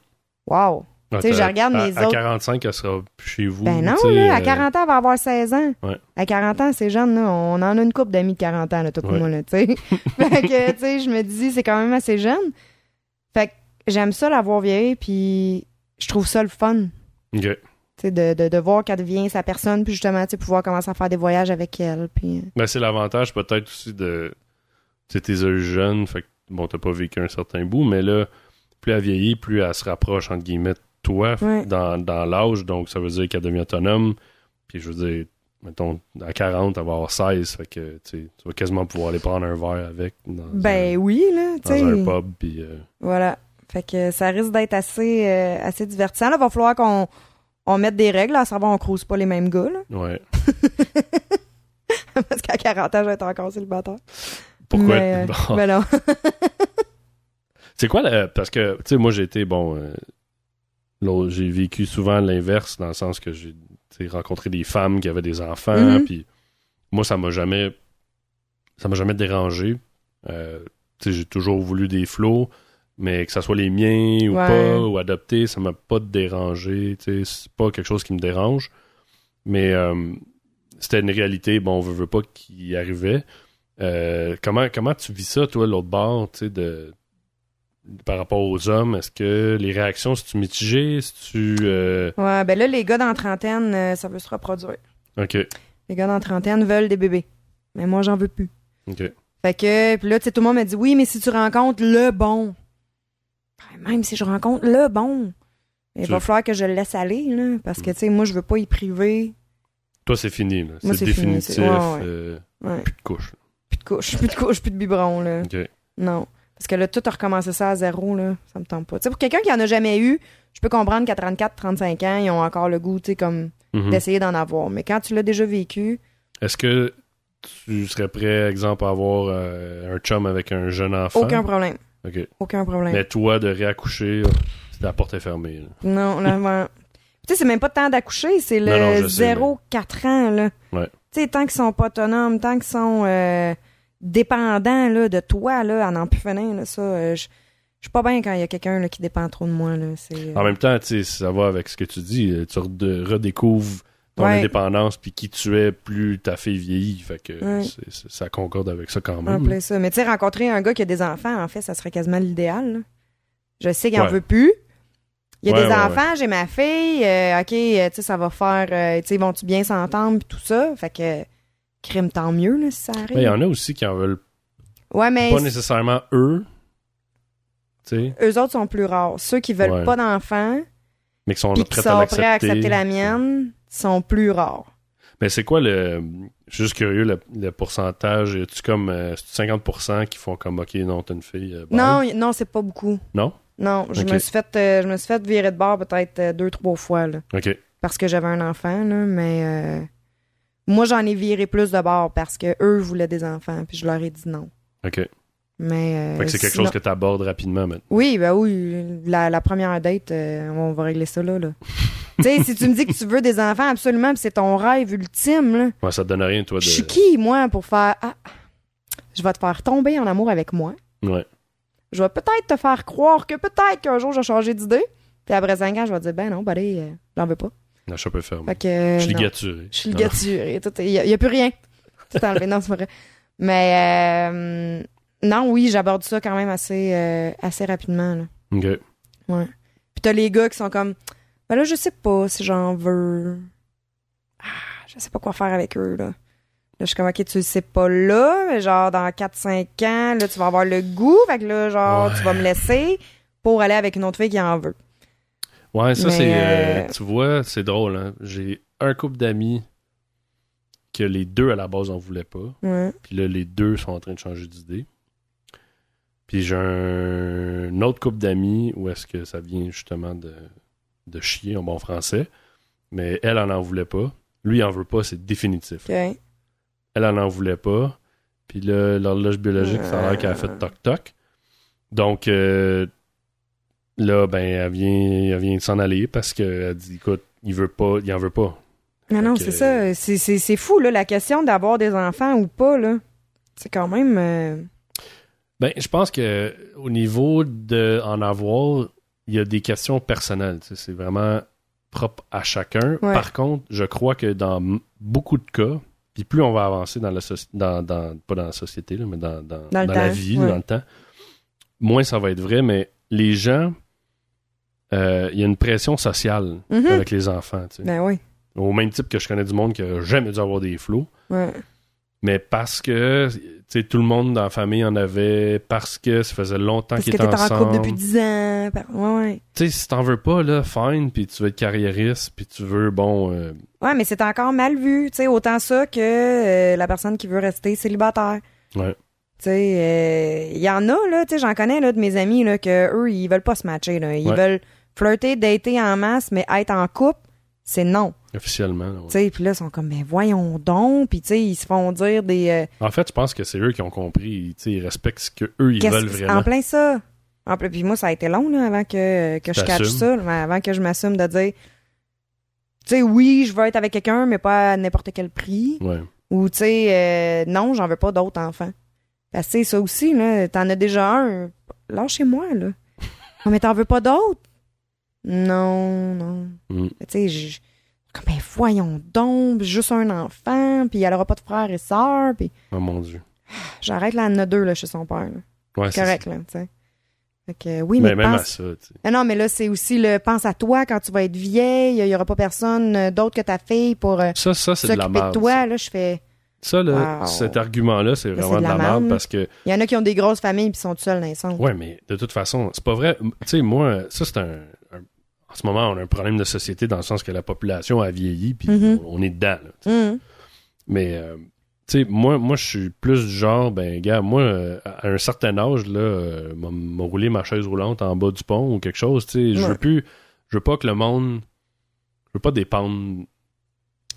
Wow! Ah, Tu sais, je regarde à, mes à autres- 45, elle sera chez vous. Ben non, là, à euh, 40 ans, elle va avoir 16 ans. Ouais. À 40 ans, c'est jeune, là. On en a une couple d'amis de 40 ans, là, Ouais. moi, là, tu sais. fait que, tu sais, je me dis, c'est quand même assez jeune. Fait que j'aime ça la voir vieillir, puis je trouve ça le fun. Ok. Tu sais, de, de, de voir qu'elle devient sa personne, puis justement, tu sais, pouvoir commencer à faire des voyages avec elle, puis... euh, Ben, c'est l'avantage peut-être aussi de. Tu sais, t'es jeune, fait que bon, t'as pas vécu un certain bout, mais là, plus elle vieillit, plus elle se rapproche, entre guillemets, de toi Ouais. dans, dans l'âge, donc ça veut dire qu'elle devient autonome. Puis je veux dire, mettons, à 40, elle va avoir 16, fait que tu vas quasiment pouvoir aller prendre un verre avec dans, Ben un, oui, là, dans un pub, puis. euh, Voilà. Fait que ça risque d'être assez, euh, assez divertissant. Là, va falloir qu'on on mette des règles, à savoir on crouse pas les mêmes gars, là. ouais. Parce qu'à 40 ans, je vais être encore célibataire. Pourquoi? Mais, Bon. ben non. C'est quoi la- Parce que, tu sais, moi, j'ai été, bon. euh, j'ai vécu souvent l'inverse, dans le sens que j'ai rencontré des femmes qui avaient des enfants, Mhm. puis moi, ça m'a jamais. Ça m'a jamais dérangé. Euh, tu sais, j'ai toujours voulu des flots, mais que ça soit les miens ou Ouais. pas, ou adoptés, ça m'a pas dérangé. Tu sais, c'est pas quelque chose qui me dérange. Mais euh, c'était une réalité, bon, on veut, veut pas qui arrivait. Euh, comment, comment tu vis ça, toi, l'autre bord, tu sais, de, par rapport aux hommes? Est-ce que les réactions, si tu mitigé, si tu... euh, Ouais, ben là, les gars dans la trentaine, euh, ça veut se reproduire. OK, Les gars dans la trentaine veulent des bébés. Mais moi, j'en veux plus. OK. Fait que, puis là, tu sais, tout le monde me dit, oui, mais si tu rencontres le bon. Ben, Même si je rencontre le bon, il va falloir que je le laisse aller, là. Parce que, tu sais, moi, je veux pas y priver. Toi, c'est fini, là. Moi, C'est fini, définitif. c'est- ouais, ouais. euh, Ouais. plus de couche. Couche, plus de couche, plus de biberon, là. Non. Parce que là, tout a recommencé ça à zéro, là. Ça me tente pas. Tu sais, pour quelqu'un qui en a jamais eu, je peux comprendre qu'à 34, 35 ans, ils ont encore le goût, tu sais, comme Mhm. d'essayer d'en avoir. Mais quand tu l'as déjà vécu, Est-ce que tu serais prêt, exemple, à avoir euh, un chum avec un jeune enfant? aucun problème. OK. Aucun problème. Mais toi, de réaccoucher, c'est la porte est fermée. là. Non, là. Tu sais, c'est même pas le temps d'accoucher, c'est le je sais, 0-4 ans, là. Ouais. Tu sais, tant qu'ils sont pas autonomes, tant qu'ils sont euh, dépendants, là, de toi, là, plus finir, là, ça, euh, je je suis pas bien quand il y a quelqu'un, qui dépend trop de moi, là. Euh, En même temps, ça va avec ce que tu dis. euh, Tu redécouvres ton Ouais. indépendance, puis qui tu es, plus ta fille vieillit. Fait que Ouais. ça concorde avec ça quand En même. ça. Mais tu sais, rencontrer un gars qui a des enfants, en fait, ça serait quasiment l'idéal. Je sais qu'il en Ouais. veut plus. Il y a des enfants, j'ai ma fille. euh, OK, tu sais, ça va faire... euh, tu sais, vont-tu bien s'entendre, puis tout ça? Fait que, crime, tant mieux, là, si ça arrive. Mais Il y en a aussi qui en veulent Ouais, mais pas nécessairement eux, tu sais, eux autres sont plus rares. Ceux qui veulent Ouais. pas d'enfants, mais qui sont qui prêts sont à prêts à accepter la mienne, sont plus rares. Mais c'est quoi le. Je suis juste curieux, le, le pourcentage. Tu comme euh, c'est 50% qui font comme OK, non, t'as une fille. euh. Non, non, c'est pas beaucoup. Non? Non, je me suis fait euh, je me suis fait virer de bord peut-être euh, deux trois fois là, OK. parce que j'avais un enfant là, mais euh, moi j'en ai viré plus de bord parce que eux voulaient des enfants puis je leur ai dit non. OK. Mais euh, Fait que c'est quelque sinon- chose que tu abordes rapidement maintenant. Oui, ben oui, la, la première date, euh, on va régler ça là. là. tu sais, si tu me dis que tu veux des enfants absolument, c'est ton rêve ultime là. Ouais, ça te donne rien, toi, Je suis de. qui, moi, pour faire. Ah, je vais te faire tomber en amour avec moi. Ouais. Je vais peut-être te faire croire que peut-être qu'un jour, je vais changer d'idée. Puis après cinq ans, je vais te dire, ben non, ben allez, euh, j'en veux pas. Fait que. Je suis ligaturé. Je suis ligaturée. tout- Il n'y a, plus rien. Tout enlevé. Non, c'est pas vrai. Mais. euh, non, oui, j'aborde ça quand même assez, euh, assez rapidement. Là. OK. Puis t'as les gars qui sont comme, ben là, je sais pas si j'en veux. Ah, je sais pas quoi faire avec eux, là. Là, je suis comme, ok, tu le sais pas là, mais genre, dans 4-5 ans, là, tu vas avoir le goût, fait que là, genre, Ouais. tu vas me laisser pour aller avec une autre fille qui en veut. Ouais, ça, c'est. euh, euh, tu vois, c'est drôle, hein. J'ai un couple d'amis que les deux, à la base, en voulaient pas. Ouais. Puis là, les deux sont en train de changer d'idée. Puis j'ai un, un autre couple d'amis où est-ce que ça vient justement de, de chier en bon français. Mais elle, elle en voulait pas. Lui, il en veut pas, c'est définitif. Elle, elle en voulait pas. Puis là, l'horloge biologique, ça a l'air qu'elle a fait toc-toc. Donc, euh, là, ben, elle vient, elle vient de s'en aller parce qu'elle dit, écoute, il veut pas, il en veut pas. Non, non, c'est ça. C'est- C'est fou, là, la question d'avoir des enfants ou pas, là. C'est quand même... euh, Ben, je pense que au niveau de en avoir, il y a des questions personnelles. C'est vraiment propre à chacun. Ouais. Par contre, je crois que dans beaucoup de cas, puis plus on va avancer dans la soci- dans, dans- pas dans la société, là, mais dans, dans, Dans la vie, ouais. dans le temps, moins ça va être vrai, mais les gens, euh, il y a une pression sociale mhm. avec les enfants. tu sais. Ben oui. Au même type que je connais du monde qui n'a jamais dû avoir des flots. Ouais. Mais parce que tu sais, tout le monde dans la famille en avait, parce que ça faisait longtemps Parce que qu'ils t'es étaient en ensemble. couple depuis 10 ans. Ouais, ouais. Tu sais, si t'en veux pas, là, fine, puis tu veux être carriériste, puis tu veux, bon... euh, Ouais, mais c'est encore mal vu. Tu sais, autant ça que euh, la personne qui veut rester célibataire. Ouais. Tu sais, il y en a, là, tu sais, j'en connais, là, de mes amis, là, que eux, ils veulent pas se matcher, là. Ils Ouais. veulent flirter, dater en masse, mais être en couple, c'est non. officiellement. puis là, ils sont comme, mais voyons donc. Puis, tu sais, ils se font dire des... euh, En fait, je pense que c'est eux qui ont compris. Ils respectent ce qu'eux, ils veulent vraiment. En plein ça. En plein, puis moi, ça a été long, là, avant que, que je catch T'assumes. ça, avant que je m'assume de dire, tu sais, oui, je veux être avec quelqu'un, mais pas à n'importe quel prix. Ouais. Ou, tu sais, euh, non, j'en veux pas d'autres enfants. Parce que, tu sais, ça aussi, là, t'en as déjà un. Lâchez-moi, là. Non, mais t'en veux pas d'autres? Non, non. Mm. Tu sais, je- comme, ben, voyons donc, juste un enfant, puis elle aura pas de frères et sœurs, puis Oh mon Dieu. j'arrête là, elle en a deux, là, chez son père, là. Ouais, c'est Correct, là, tu sais. Fait que, oui, ça. mais, Mais même à pense... ça, tu sais. Non, non, mais là, c'est aussi le pense à toi quand tu vas être vieille, il y aura pas personne euh, d'autre que ta fille pour euh, Ça, ça c'est de la s'occuper de merde. toi, là, je fais... Ça, là, Wow. cet argument-là, c'est vraiment de la, merde. merde parce que, Il y en a qui ont des grosses familles puis sont tout seuls dans les centres. ouais, mais de toute façon, c'est pas vrai. Tu sais, moi, ça, c'est un, ce moment, on a un problème de société dans le sens que la population a vieilli, puis Mhm. on, on est dedans, là. Mhm. Mais, euh, tu sais, moi, moi je suis plus du genre, ben, gars, moi, euh, à un certain âge, là, euh, m'a roulé ma chaise roulante en bas du pont ou quelque chose, tu sais. Je veux Ouais. plus. Je veux pas que le monde. Je veux pas dépendre,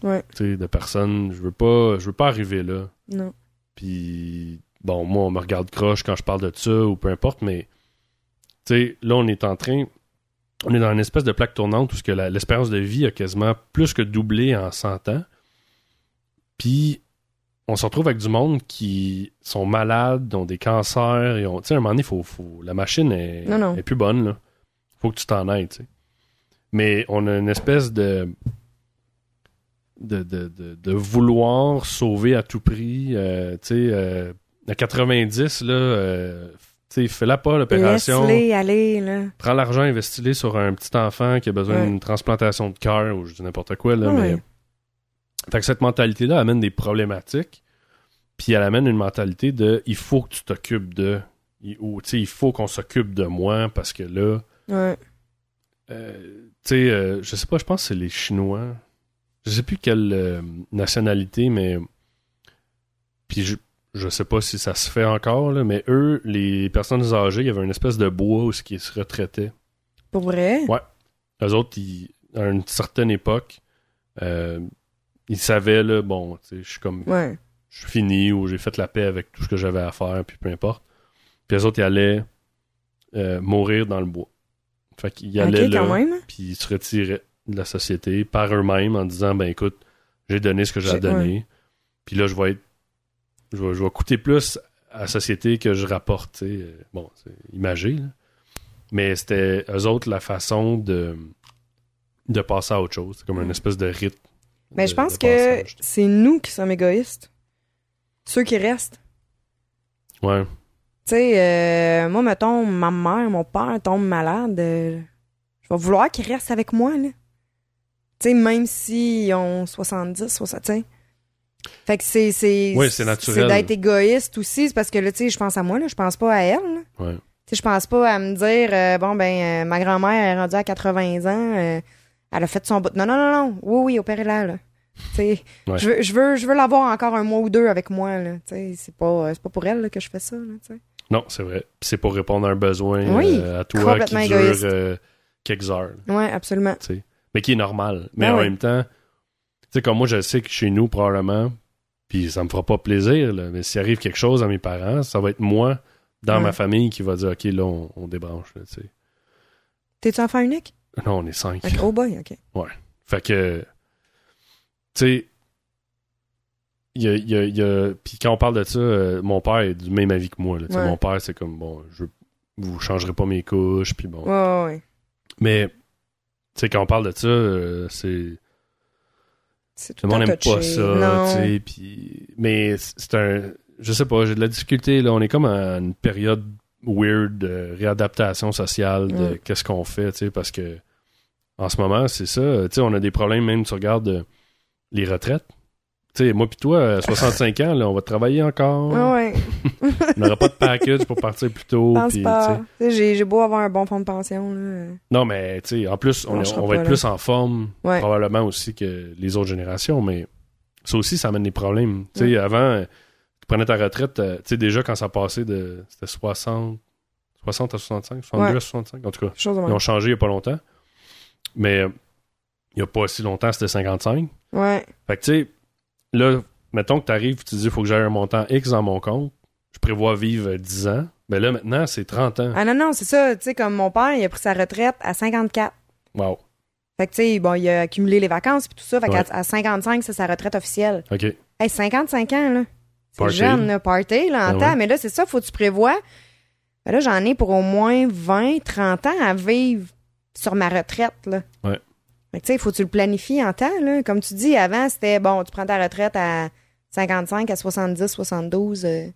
Ouais. tu sais, de personne. Je veux pas. Je veux pas arriver là. Non. Puis, bon, moi, on me regarde croche quand je parle de ça ou peu importe, mais, tu sais, là, on est en train. On est dans une espèce de plaque tournante où ce que l'espérance de vie a quasiment plus que doublé en 100 ans. Puis, on se retrouve avec du monde qui sont malades, ont des cancers. Et tu sais, à un moment donné, faut, faut, la machine est, Non, non. est plus bonne. Là. faut que tu t'en ailles. tu sais. Mais on a une espèce de de, de, de, de vouloir sauver à tout prix. euh, tu sais, euh, à 90, là, euh, sais, fais-la pas l'opération. Laisse-les aller, là. Prends l'argent, investis-le sur un petit enfant qui a besoin Ouais. d'une transplantation de cœur ou je dis n'importe quoi. Là, Ouais. mais... Fait que cette mentalité-là amène des problématiques. Puis elle amène une mentalité de il faut que tu t'occupes de. Ou tu sais, il faut qu'on s'occupe de moi parce que là. Ouais. Euh, tu sais, euh, je sais pas, je pense que c'est les Chinois. Je sais plus quelle euh, nationalité, mais. Puis je, je sais pas si ça se fait encore, là, mais eux, les personnes âgées, il y avait une espèce de bois où qui se retraitait. Pour vrai? Ouais. Eux autres, ils- à une certaine époque, euh, ils savaient, là, bon, tu sais, je suis comme. Ouais. Je suis fini ou j'ai fait la paix avec tout ce que j'avais à faire, puis peu importe. Puis les autres, ils allaient euh, mourir dans le bois. Fait qu'ils allaient Ok, là quand même. puis ils se retiraient de la société par eux-mêmes en disant ben écoute, j'ai donné ce que j'ai à donner. Puis là je vais être je vais, je vais coûter plus à la société que je rapporte. Euh, Bon, c'est imagé là. Mais c'était eux autres la façon de de passer à autre chose, c'est comme une espèce de rite. Mais de- je pense que c'est nous qui sommes égoïstes. Ceux qui restent. ouais, Tu sais, euh, moi, mettons, ma mère, mon père tombe malade, euh, je vais vouloir qu'ils restent avec moi, là. Tu sais, même s'ils ont 70, 60, tu sais. Fait que c'est... c'est Oui, c'est naturel. C'est d'être égoïste aussi, c'est parce que, là, tu sais, je pense à moi, là, je pense pas à elle, là. ouais. Tu sais, je pense pas à me dire, euh, bon, ben, euh, ma grand-mère est rendue à 80 ans, euh, elle a fait son bout. Non, non, non, non. Oui, oui, opérez-la, là. Tu sais, Ouais. je veux, je veux, je veux l'avoir encore un mois ou deux avec moi, là. Tu sais, c'est pas, c'est pas pour elle, là, que je fais ça, là, tu sais. Non, c'est vrai. C'est pour répondre à un besoin Oui, euh, à toi qui complètement dure euh, quelques heures. Ouais, absolument. tu sais. mais qui est normal. Mais Ah en même temps, sais, comme moi, je sais que chez nous, probablement, puis ça me fera pas plaisir, là, mais s'il arrive quelque chose à mes parents, ça va être moi, dans Ouais. ma famille, qui va dire, OK, là, on, on débranche, là, tu sais. T'es-tu enfant unique? Non, on est cinq. Ok, Oh boy, ok. Fait que, tu sais, il y a, y a- y a- Puis quand on parle de ça, euh, mon père est du même avis que moi. là. Tu Ouais. Mon père, c'est comme, bon, je vous changerez pas mes couches, puis bon. Ouais, ouais, ouais. Mais, tu sais, quand on parle de ça, euh, c'est... C'est tout Le monde n'aime pas ça, tu sais, puis... Mais c'est un... Je sais pas, j'ai de la difficulté, là. On est comme à une période weird de réadaptation sociale de Mm. qu'est-ce qu'on fait, tu sais, parce que en ce moment, c'est ça. Tu sais, on a des problèmes, même, tu regardes euh, les retraites. Sais, moi pis toi, à 65 ans, là, on va travailler encore. Ouais. On n'aura pas de package pour partir plus tôt. J'ai beau avoir un bon fonds de pension. Là. Non, mais tu sais, en plus, on, va être là. plus en forme, Ouais. probablement aussi que les autres générations, mais ça aussi, ça amène des problèmes. Tu sais, avant, tu prenais ta retraite, euh, tu sais, déjà quand ça passait de. C'était 60, 60 à 65, 62 Ouais. à 65, en tout cas. Ils ont changé il n'y a pas longtemps. Mais euh, il n'y a pas si longtemps, c'était 55. Ouais. Fait que tu sais, là, mettons que tu arrives tu dis, il faut que j'aille un montant X dans mon compte. Je prévois vivre euh, 10 ans. Mais là, maintenant, c'est 30 ans. Ah non, non, c'est ça. Tu sais, comme mon père, il a pris sa retraite à 54. Wow. Fait que, tu sais, bon, il a accumulé les vacances puis tout ça. Fait Ouais. qu'à à 55, c'est sa retraite officielle. OK. Hey, 55 ans, là. C'est jeune, là. Party, là, en Ah temps. ouais. Mais là, c'est ça, faut que tu prévois. Ben là, j'en ai pour au moins 20, 30 ans à vivre sur ma retraite, là. Ouais. Tu sais, faut que tu le planifies en temps, là. Comme tu dis, avant, c'était, bon, tu prends ta retraite à 55, à 70, 72. euh,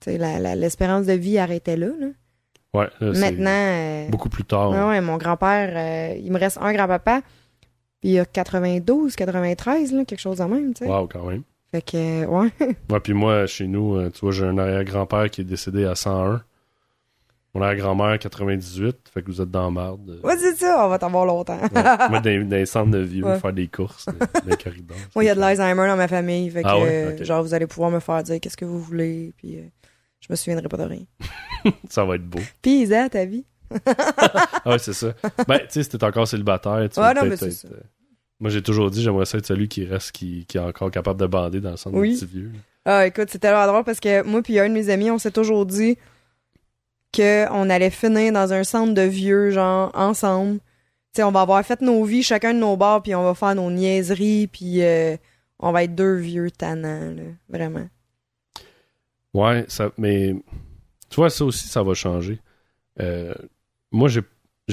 tu sais, l'espérance de vie arrêtait là, là. Ouais, là, Maintenant, euh, beaucoup plus tard. ouais, ouais, mon grand-père, euh, il me reste un grand-papa, puis il a 92, 93, là, quelque chose de même, tu sais. Wow, quand même. Fait que, ouais. Ouais, puis moi, chez nous, tu vois, j'ai un arrière-grand-père qui est décédé à 101. Mon arrière-grand-mère, 98. Fait que vous êtes dans la marde. Ouais, c'est ça, on va t'avoir longtemps. Ouais. Moi, dans, dans les centres de vieux, Ouais. faire des courses dans dans les corridors. Moi, il y a de l'Alzheimer dans ma famille, fait que, Ah ouais? euh, genre, vous allez pouvoir me faire dire qu'est-ce que vous voulez, puis euh, je me souviendrai pas de rien. Ça va être beau. Puis, Isa, ta vie? Ah ouais, c'est ça. Ben, tu sais, si t'es encore célibataire, tu Ouais, vas non, mais peut-être c'est être, ça. euh, Moi, j'ai toujours dit, j'aimerais ça être celui qui reste, qui, qui est encore capable de bander dans le centre Oui. des petits vieux. là. Ah, écoute, c'est tellement drôle parce que moi puis un de mes amis, on s'est toujours dit qu'on allait finir dans un centre de vieux, genre, ensemble. Tu sais, on va avoir fait nos vies, chacun de nos bars, puis on va faire nos niaiseries, puis euh, on va être deux vieux tannants, là. Vraiment. Ouais, mais tu vois, ça aussi, ça va changer. Euh, moi, j'ai,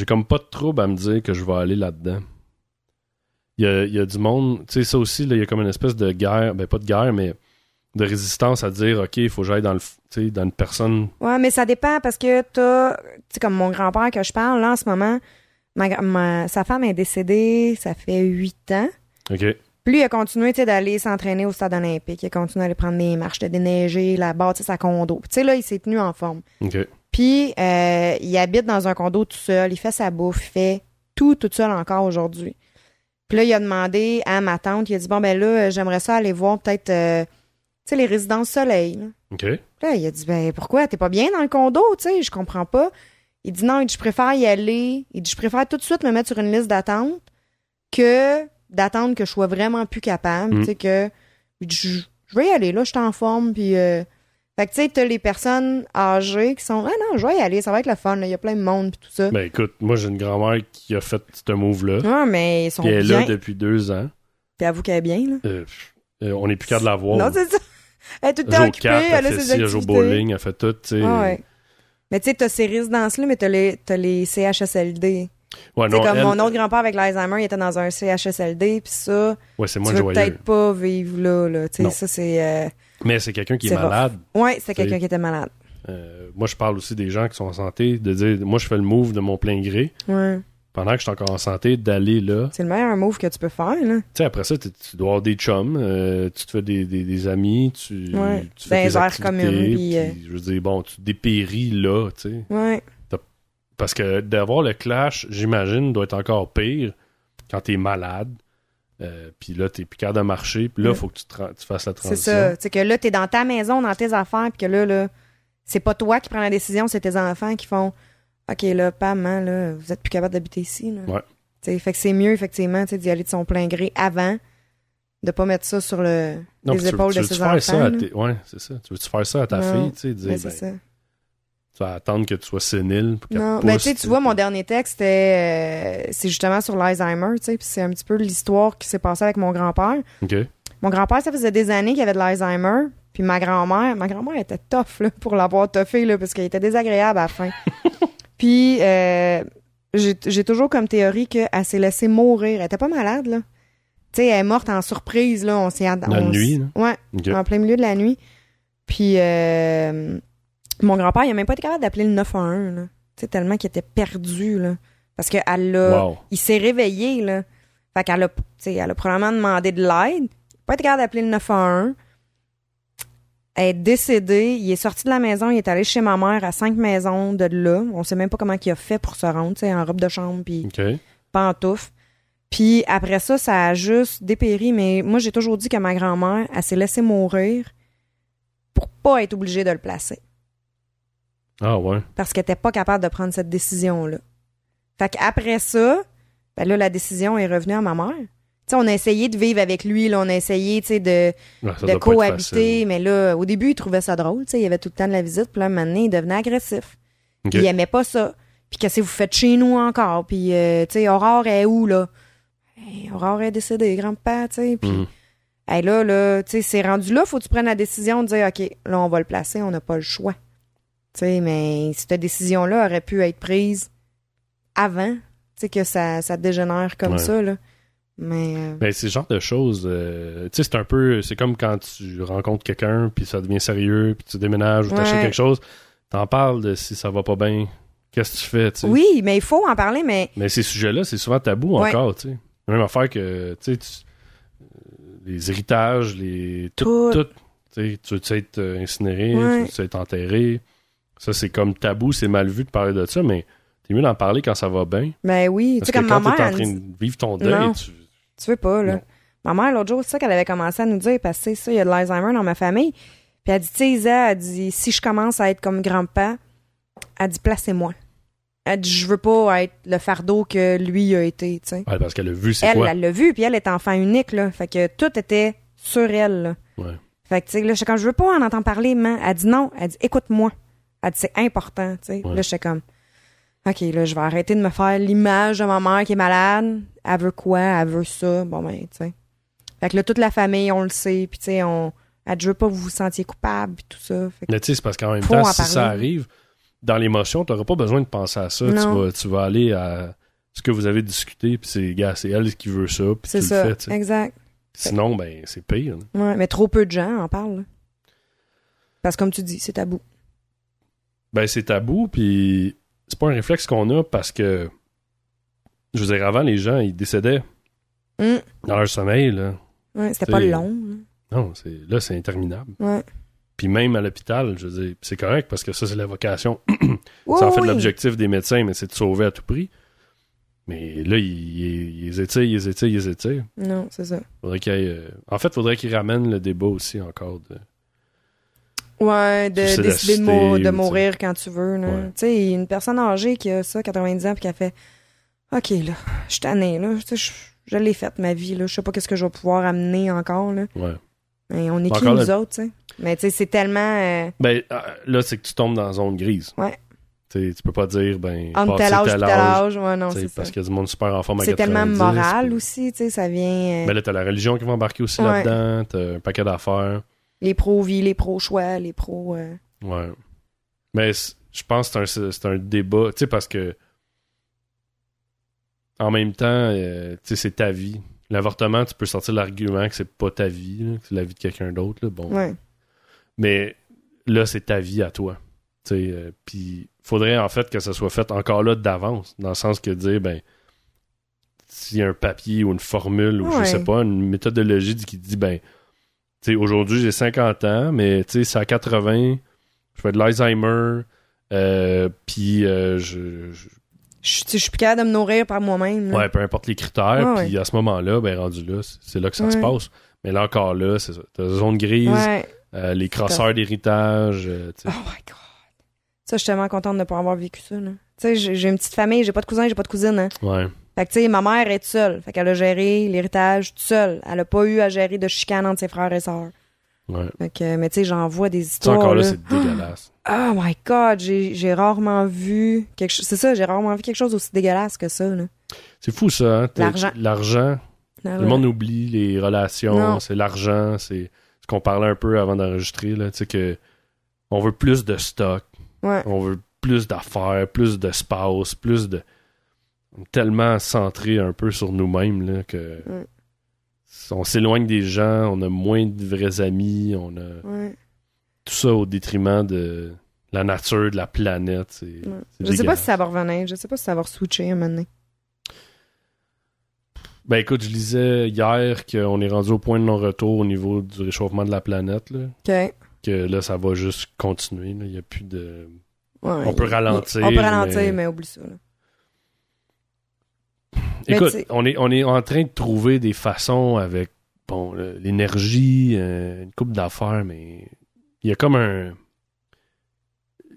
comme pas de trouble à me dire que je vais aller là-dedans. Il y a, il y a du monde, tu sais, ça aussi, il y a comme une espèce de guerre, ben pas de guerre, mais de résistance à dire, OK, il faut que j'aille dans le, dans une personne. Ouais, mais ça dépend parce que t'as, tu sais, comme mon grand-père que je parle, là, en ce moment, ma, sa femme est décédée, ça fait huit ans. OK. Puis lui, il a continué d'aller s'entraîner au stade olympique. Il a continué d'aller prendre des marches de déneiger, la bâtisse sa condo. Puis Tu sais, là, il s'est tenu en forme. OK. Puis, euh, il habite dans un condo tout seul. Il fait sa bouffe. Il fait tout tout seul encore aujourd'hui. Puis là, il a demandé à ma tante, il a dit, bon, ben là, j'aimerais ça aller voir peut-être, euh, sais, les résidences soleil. là. OK. Là, il a dit, ben pourquoi? T'es pas bien dans le condo, tu sais? Je comprends pas. Il dit, non, il dit, je préfère y aller. Il dit, je préfère tout de suite me mettre sur une liste d'attente que d'attendre que je sois vraiment plus capable. Mm. Tu sais, que il dit, je, je vais y aller, là, je suis en forme. Puis, euh, fait que, tu sais, t'as les personnes âgées qui sont, ah non, je vais y aller, ça va être le fun. Il y a plein de monde, puis tout ça. Ben écoute, moi, j'ai une grand-mère qui a fait ce move-là. Ouais, mais ils sont Puis elle est bien. là depuis deux ans. Puis avoue qu'elle est bien, là. Euh, euh, on n'est plus qu'à de la voir. Non, c'est ça. Elle est tout le Elle temps occupée, a ses ci, elle joue activités. bowling, elle fait tout, tu sais. Ah ouais. Mais tu sais, t'as ces résidences-là, mais t'as les, t'as les CHSLD. Ouais, C'est non, comme elle- mon autre grand-père avec l'Alzheimer, il était dans un CHSLD, puis ça, Ouais, c'est tu moins veux joyeux. peut-être pas vivre là, là. Tu sais, ça, c'est... euh, Mais c'est quelqu'un qui est, C'est malade. Ouais, c'était quelqu'un C'est- qui était malade. Euh, moi, je parle aussi des gens qui sont en santé, de dire, moi, je fais le move de mon plein gré, Ouais. Pendant que je suis encore en santé, d'aller là. C'est le meilleur move que tu peux faire, là. Tu sais, après ça, tu dois avoir des chums, euh, tu te fais des, des, des amis, tu, Ouais. tu fais tes aires activités, communes, puis, puis, euh, je veux dire, bon, tu dépéris là, tu sais. Ouais. Parce que d'avoir le clash, j'imagine, doit être encore pire quand t'es malade. Euh, puis là, t'es plus capable de marcher. Puis là, il Ouais. faut que tu, tu fasses la C'est transition. ça. Tu sais que là, t'es dans ta maison, dans tes affaires, puis que là, là, c'est pas toi qui prends la décision, c'est tes enfants qui font OK, là, Pam, hein, là, vous êtes plus capable d'habiter ici. Là. Ouais. Fait que c'est mieux, effectivement, d'y aller de son plein gré avant, de pas mettre ça sur le, Non, les puis tu veux- épaules tu de ses enfants. ça tes- Ouais, c'est ça. Tu veux-tu faire ça à ta Non, fille, tu sais, dire, ben, ça. Tu vas attendre que tu sois sénile. pour qu'elle Non, pousse, ben tu sais, tu vois, mon dernier texte, c'était, euh, c'est justement sur l'Alzheimer, tu sais, puis c'est un petit peu l'histoire qui s'est passée avec mon grand-père. OK. Mon grand-père, ça faisait des années qu'il avait de l'Alzheimer, puis ma grand-mère, ma grand-mère était tough, là, pour l'avoir toffé, là, parce qu'elle était désagréable à la fin. puis, euh, j'ai toujours comme théorie qu'elle s'est laissée mourir. Elle était pas malade, là. Tu sais, elle est morte en surprise, là, on s'y La on nuit, là? Ouais, en plein milieu de la nuit. Puis euh, mon grand-père, il a même pas été capable d'appeler le 911, là. Tu sais, tellement qu'il était perdu, là. Parce qu'elle l'a... Wow. Il s'est réveillé, là. Fait qu'elle a, elle a probablement demandé de l'aide. Pas été capable d'appeler le 911. Est décédée. Il est sorti de la maison. Il est allé chez ma mère à cinq maisons de là. On sait même pas comment il a fait pour se rendre, tu sais, en robe de chambre puis OK. pantoufles. Puis après ça, ça a juste dépéri. Mais moi, j'ai toujours dit que ma grand-mère, elle s'est laissée mourir pour pas être obligée de le placer. Ah, ouais. Parce qu'elle était pas capable de prendre cette décision-là. Fait qu'après ça, ben là, la décision est revenue à ma mère. On a essayé de vivre avec lui, là, on a essayé, de, Ouais, cohabiter, mais là, au début, il trouvait ça drôle, il y avait tout le temps de la visite, puis là, maintenant, il devenait agressif. Il aimait pas ça. Puis qu'est-ce que vous faites chez nous encore? Puis, euh, tu sais, Aurore est où, là? Hey, Aurore est décédée, grand-père, tu sais. Puis, Mhm. hey, là, là, tu sais, c'est rendu là, faut que tu prennes la décision de dire, OK, là, on va le placer, on n'a pas le choix. Tu sais, mais cette décision-là aurait pu être prise avant, tu sais, que ça, ça dégénère comme Ouais. ça, là. Mais, euh, Ben, c'est le genre de choses. euh, tu sais, c'est un peu. C'est comme quand tu rencontres quelqu'un, puis ça devient sérieux, puis tu déménages ou t'achètes Ouais. quelque chose. T'en parles de si ça va pas bien. Qu'est-ce que tu fais, tu sais? oui, mais il faut en parler, mais Mais ces sujets-là, c'est souvent tabou Ouais. encore, tu sais. Même affaire que, tu sais, les héritages, les. Tout. Tu veux être euh, incinéré, Ouais. tu veux être enterré. Ça, c'est comme tabou, c'est mal vu de parler de ça, mais t'es mieux d'en parler quand ça va bien. ben oui, tu sais, que comme quand ma t'es mère, en elle train nous- de vivre ton deuil, tu. Tu veux pas, là. Non. Ma mère, l'autre jour, c'est ça qu'elle avait commencé à nous dire, parce que c'est ça, il y a de l'Alzheimer dans ma famille. Puis elle dit, tu sais, Isa, elle dit, si je commence à être comme grand-père, elle dit, placez-moi. Elle dit, je veux pas être le fardeau que lui a été, tu sais. Ouais, parce qu'elle a vu c'est Elle, quoi. elle l'a vu, puis elle est enfant unique, là. Fait que tout était sur elle, là. Ouais. Fait que, tu sais, là, j'étais comme, je veux pas en entendre parler, man. Elle dit non. Elle dit, écoute-moi. Elle dit, c'est important, tu sais. Ouais. Là, j'étais comme, OK, là, je vais arrêter de me faire l'image de ma mère qui est malade. Elle veut quoi? Elle veut ça. Bon, ben, tu sais. Fait que là, toute la famille, on le sait. Puis, tu sais, on. Elle je veux pas que vous vous sentiez coupable, puis tout ça. Fait que, Mais tu sais, c'est parce qu'en même temps, si ça arrive, dans l'émotion, tu n'auras pas besoin de penser à ça. Tu vas, tu vas aller à ce que vous avez discuté, puis c'est, gars, c'est elle qui veut ça, puis tu c'est le ça. fais. exact. Sinon, ben, c'est pire. là. Ouais, mais trop peu de gens en parlent. là. Parce que, comme tu dis, c'est tabou. Ben, c'est tabou, puis c'est pas un réflexe qu'on a parce que, je veux dire, avant, les gens, ils décédaient Hum. dans leur sommeil, là. Ouais, c'était pas long. Non, c'est, là, c'est interminable. Ouais. Puis même à l'hôpital, je veux dire, c'est correct parce que ça, c'est la vocation. Oui, c'est en fait oui. l'objectif des médecins, mais c'est de sauver à tout prix. Mais là, ils, étirent, ils étirent, ils étirent. Non, c'est ça. Faudrait qu'il euh, En fait, faudrait qu'ils ramènent le débat aussi encore. De... Ouais, de décider de, de ou, mourir quand tu veux. là. Ouais. Tu sais, une personne âgée qui a ça, 90 ans, puis qui a fait OK, là, je suis tannée, là. Je, je l'ai faite, ma vie, là. Je sais pas qu'est-ce que je vais pouvoir amener encore, là. Ouais. Mais on est qui, nous là- autres, tu sais? Mais tu sais, c'est tellement euh, Ben, euh, là, c'est que tu tombes dans la zone grise. Ouais. Tu sais, tu peux pas dire, ben, entre passer tel âge tel âge. Ouais, non, c'est parce qu'il y a du monde super en forme C'est tellement 90, moral puis- aussi, tu sais, ça vient... euh, Ben là, t'as la religion qui va embarquer aussi Ouais. là-dedans. T'as un paquet d'affaires. Les pros-vie, les pros-choix, les pros... euh, Ouais. Mais je pense que c'est un, un débat, tu sais, parce que en même temps, euh, tu sais, c'est ta vie. L'avortement, tu peux sortir l'argument que c'est pas ta vie, là, que c'est la vie de quelqu'un d'autre, bon. Ouais. Mais là, c'est ta vie à toi. Tu sais, euh, puis faudrait en fait que ça soit fait encore là d'avance, dans le sens que dire, ben, s'il y a un papier ou une formule ou je Ouais. sais pas, une méthodologie qui dit, ben, aujourd'hui j'ai 50 ans, mais tu sais, c'est à 80, je fais de l'Alzheimer, euh, puis euh, je, je- suis plus capable de me nourrir par moi-même. ouais, peu importe les critères, puis à ce moment-là, ben, rendu là, c'est- là que ça se passe. Mais là encore là, c'est ça. T'as la zone grise, Ouais. euh, les crosseurs d'héritage, euh, Oh my God. Ça, je suis tellement contente de ne pas avoir vécu ça. Tu sais, j'ai j'ai une petite famille, j'ai pas de cousins, j'ai pas de cousine. Hein. ouais. Fait que, tu sais, ma mère est seule. Fait qu'elle a géré l'héritage toute seule. Elle a pas eu à gérer de chicane entre ses frères et sœurs. Ouais. Fait que, mais tu sais, j'en vois des histoires. encore là, là. c'est dégueulasse. Oh my god, j'ai rarement vu quelque chose. C'est ça, j'ai rarement vu quelque chose aussi dégueulasse que ça. Là. C'est fou, ça. Hein? L'argent. L'argent. Ah Le monde oublie les relations, c'est l'argent, c'est ce qu'on parlait un peu avant d'enregistrer, là. Tu sais, que on veut plus de stock, Ouais. on veut plus d'affaires, plus d'espace, plus de. On est tellement centré un peu sur nous-mêmes, que. Ouais. On s'éloigne des gens, on a moins de vrais amis, on a Ouais. tout ça au détriment de la nature, de la planète. C'est, Ouais. c'est Je sais pas si ça va revenir. Je sais pas si ça va switcher un moment donné. Ben écoute, je lisais hier qu'on est rendu au point de non-retour au niveau du réchauffement de la planète. Là. Que là, ça va juste continuer. là. Il n'y a plus de. Ouais, On peut ralentir, On peut ralentir, mais- mais, oublie ça. là. Écoute, on est, on est en train de trouver des façons avec bon l'énergie, euh, une coupe d'affaires, mais il y a comme un.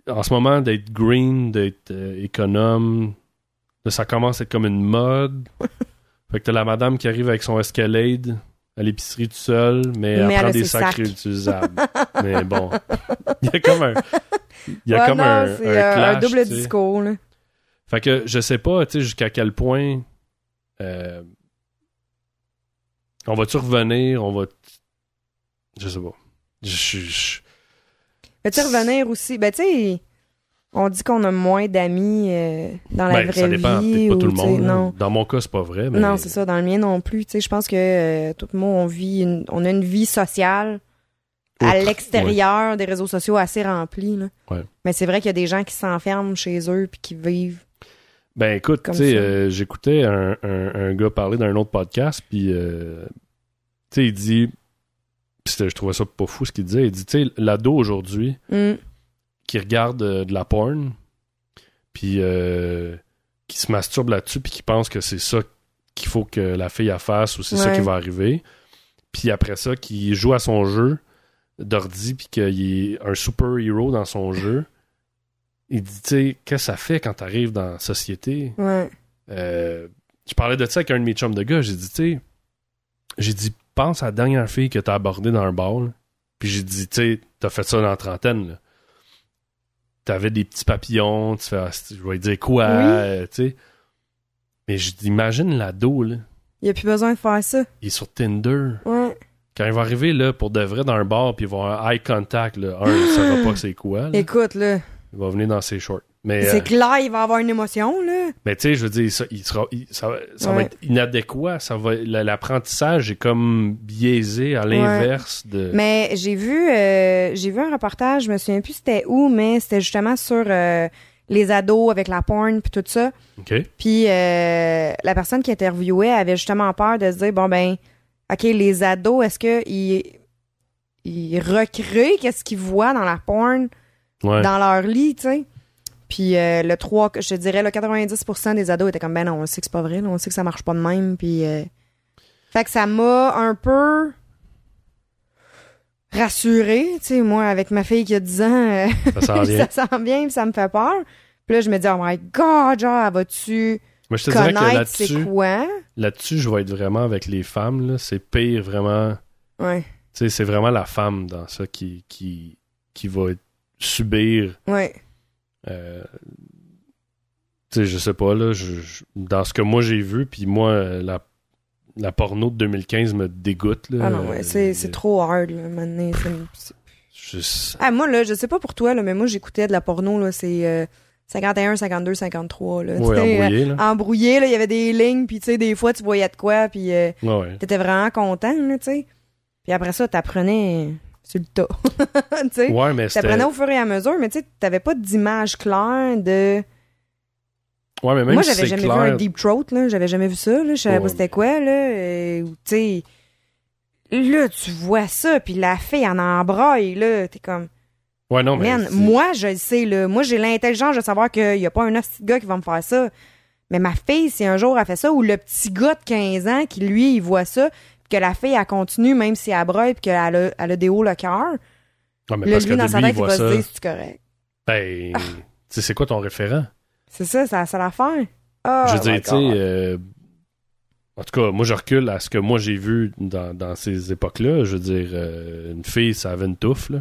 En ce moment, d'être green, d'être euh, économe, ça commence à être comme une mode. fait que t'as la madame qui arrive avec son Escalade à l'épicerie tout seul, mais, Mais elle prend des sacs sacs. réutilisables. mais bon, il y a comme un. Il y a Ouais, comme non, un, c'est un euh, clash, un double discours. Là. Fait que je sais pas, tu sais, jusqu'à quel point euh, on va-tu revenir, on va. Je sais pas. Je, je- je- Peux-tu revenir aussi? Ben, tu sais, on dit qu'on a moins d'amis euh, dans la ben, vraie ça dépend, vie. pas ou, tout le monde. Non, Dans mon cas, c'est pas vrai. Mais... non c'est ça. Dans le mien non plus. Tu sais, je pense que euh, tout le monde, on vit une, on a une vie sociale à l'extérieur des réseaux sociaux assez remplie. Là. Ouais. Mais c'est vrai qu'il y a des gens qui s'enferment chez eux puis qui vivent. Ben écoute, tu sais, euh, j'écoutais un, un- un gars parler d'un autre podcast, puis euh, tu sais, il dit, je trouvais ça pas fou ce qu'il disait, il dit, tu sais, l'ado aujourd'hui, Hum, qui regarde euh, de la porn, puis qui se masturbe là-dessus, puis qui pense que c'est ça qu'il faut que la fille a fasse ou c'est ça qui va arriver. Puis après ça, qui joue à son jeu d'ordi, puis qu'il est un super héros dans son jeu. Il dit, tu sais, qu'est-ce que ça fait quand t'arrives dans la société? ouais. Euh, je parlais de ça avec un de mes chums de gars. J'ai dit, tu sais, j'ai dit, pense à la dernière fille que t'as abordée dans un bar. là. Puis j'ai dit, tu sais, t'as fait ça dans la trentaine. là. T'avais des petits papillons, tu fais, ah, je vais dire quoi, Oui. euh, tu sais. Mais je dis, imagine l'ado, là. Il n'y a plus besoin de faire ça. Il est sur Tinder. Ouais. Quand il va arriver, là, pour de vrai dans un bar, puis il va avoir un eye contact, là. Un, il saura pas c'est quoi, là. Écoute, là, Il va venir dans ses shorts. Mais, c'est euh, clair, il va avoir une émotion, là. Mais tu sais, je veux dire, ça, il sera, il- ça, va- être inadéquat. Ça va, la- l'apprentissage est comme biaisé à l'inverse de. Mais j'ai vu, euh, j'ai vu un reportage, je me souviens plus c'était où, mais c'était justement sur euh, les ados avec la porn puis tout ça. Ok. Puis euh, la personne qui interviewait avait justement peur de se dire bon ben, ok les ados, est-ce que ils ils recréent qu'est-ce qu'ils voient dans la porn? Ouais. dans leur lit, tu sais. Puis euh, le 3, je te dirais, le 90% des ados étaient comme, ben non, on sait que c'est pas vrai, là, on sait que ça marche pas de même. Puis, euh, fait que ça m'a un peu rassurée, tu sais, moi, avec ma fille qui a 10 ans, euh, Ça s'en vient. ça sent bien, puis ça me fait peur. Puis là, je me dis, oh my God, genre, elle va-tu connaître c'est là-dessus, quoi? là-dessus, je vais être vraiment avec les femmes. Là. C'est pire, vraiment. Ouais, Tu sais, c'est vraiment la femme dans ça qui, qui, qui va subir. ouais. euh, tu sais, je sais pas, là. je- je- dans ce que moi j'ai vu, puis moi, euh, la, la porno de 2015 me dégoûte. Là. Ah non, ouais, c'est, c'est Euh, trop hard, là, maintenant. C'est- je- Ah, moi, là, je sais pas pour toi, là, mais moi, j'écoutais de la porno, là, c'est euh, 51, 52, 53, là. Ouais, embrouillé, là. embrouillé, là, il y avait des lignes, puis tu sais, des fois, tu voyais de quoi, puis euh, Ouais, ouais. t'étais vraiment content, là, tu sais. Puis après ça, t'apprenais sur le tas, tu sais? Ouais, mais. T'apprenais au fur et à mesure, mais tu sais, t'avais pas d'image claire de... Ouais, mais même Moi, j'avais jamais clair, vu un deep throat, là, j'avais jamais vu ça, là, je savais Ouais. pas c'était quoi, là, euh, tu sais... Là, tu vois ça, puis la fille en embraille, là, t'es comme... Ouais, non, mais. Man, moi, je le sais, là. Moi, j'ai l'intelligence de savoir qu'il y a pas un hostie de gars qui va me faire ça. Mais ma fille, si un jour elle fait ça, ou le petit gars de 15 ans qui, lui, il voit ça, que la fille, elle continue, même si elle broye, puis qu'elle a, elle a des hauts le cœur, Ouais, mais que lui, dans sa tête, il va se dire, c'est correct? Ben, Ah. tu sais, c'est quoi ton référent? C'est ça, c'est la seule affaire. Ah, Je veux my dire, tu sais, euh, En tout cas, moi, je recule à ce que moi j'ai vu dans, dans ces époques-là. Je veux dire, euh, une fille, ça avait une touffe, là.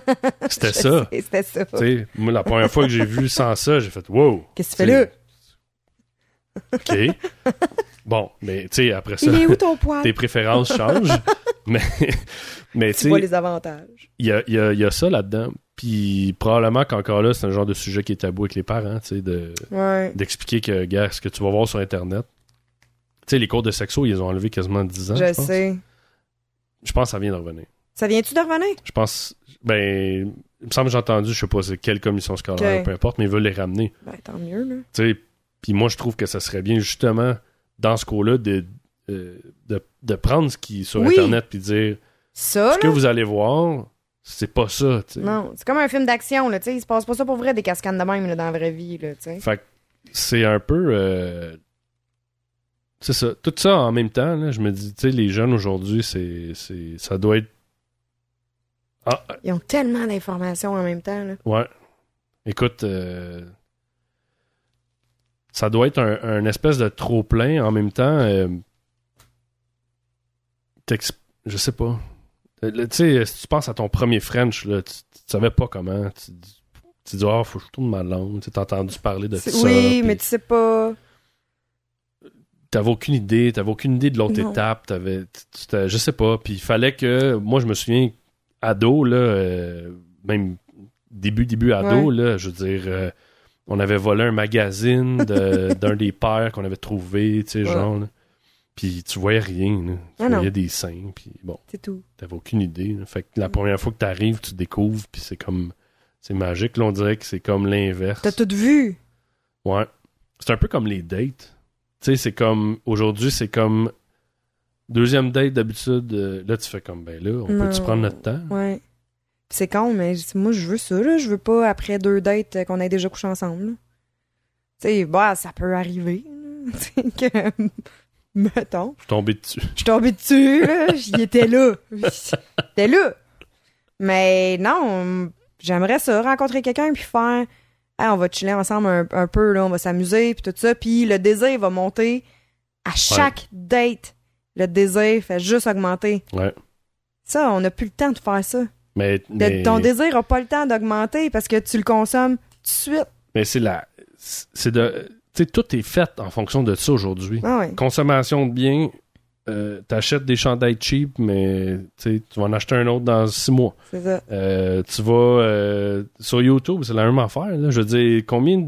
C'était ça. C'était ça. Tu sais, moi, la première fois que j'ai vu sans ça, j'ai fait wow. Qu'est-ce que tu fais là? OK. Bon, mais tu sais, après ça, Il est où ton poil? tes préférences changent. mais, mais tu vois les avantages. il y a, il y a- il y a ça là-dedans. Puis probablement qu'encore là, c'est un genre de sujet qui est tabou avec les parents, tu sais, de, Ouais. d'expliquer que, gars, ce que tu vas voir sur Internet. Tu sais, les cours de sexo, ils ont enlevé quasiment 10 ans. Je je pense. sais. Je pense que ça vient de revenir. Ça vient-tu de revenir? Je pense. Ben, il me semble que j'ai entendu, je sais pas c'est quelle commission scolaire, Ok. peu importe, mais ils veulent les ramener. Ben, tant mieux, là. Tu sais, puis moi, je trouve que ça serait bien, justement, dans ce cours-là, de, euh, de, de prendre ce qui est sur Oui. Internet puis dire Ça, ce que vous allez voir, c'est pas ça, tu sais. Non, c'est comme un film d'action, là. Il se passe pas ça pour vrai, des cascades de même, là, dans la vraie vie, là, tu sais. Fait que c'est un peu. euh, c'est ça. Tout ça en même temps, là, je me dis, tu sais, les jeunes aujourd'hui, c'est, c'est, ça doit être. Ah, Ils ont tellement d'informations en même temps, là. ouais. Écoute, euh, ça doit être un, un espèce de trop-plein en même temps. euh, je sais pas. Euh, Tu sais, si tu penses à ton premier French, là, tu, tu savais pas comment. Tu, tu dis, ah, faut que je tourne ma langue. Tu as entendu parler de ça. Oui, mais tu sais pas. t'avais aucune idée, t'avais aucune idée de l'autre étape, t'avais, je sais pas, puis il fallait que, moi je me souviens, ado, là, euh, même début, début ado, là, je veux dire, euh, on avait volé un magazine de- d'un des pères qu'on avait trouvé, tu sais, Ouais. genre, là. puis tu voyais rien, là. tu Ah non. voyais des seins, puis bon, C'est tout. t'avais aucune idée, là. fait que la première fois que t'arrives, tu découvres, puis c'est comme, c'est magique, là, on dirait que c'est comme l'inverse. T'as tout vu? Ouais. C'est un peu comme les dates. Tu sais, c'est comme. Aujourd'hui, c'est comme. Deuxième date d'habitude. euh, là, tu fais comme, ben là, on peut-tu prendre notre temps? Ouais. C'est con, mais moi, je veux ça, là. Je veux pas, après deux dates, euh, qu'on ait déjà couché ensemble. Tu sais, bah, ça peut arriver, que... Mettons. Je suis tombé dessus. Je suis tombée dessus, là. J'y étais là. J'étais là. Mais non, j'aimerais ça, rencontrer quelqu'un puis faire. Hey, on va chiller ensemble un, un peu, là, on va s'amuser, puis tout ça. Puis le désir va monter à chaque date. Le désir fait juste augmenter. Ouais. Ça, on n'a plus le temps de faire ça. Mais, Ton désir n'a pas le temps d'augmenter parce que tu le consommes tout de suite. mais c'est la. C'est de. Tu sais, tout est fait en fonction de ça aujourd'hui. Ah ouais. Consommation de biens. Euh, T'achètes des chandails cheap, mais tu vas en acheter un autre dans six mois. C'est ça. Euh, tu vas euh, sur YouTube, c'est la même affaire. Là. Je veux dire, combien de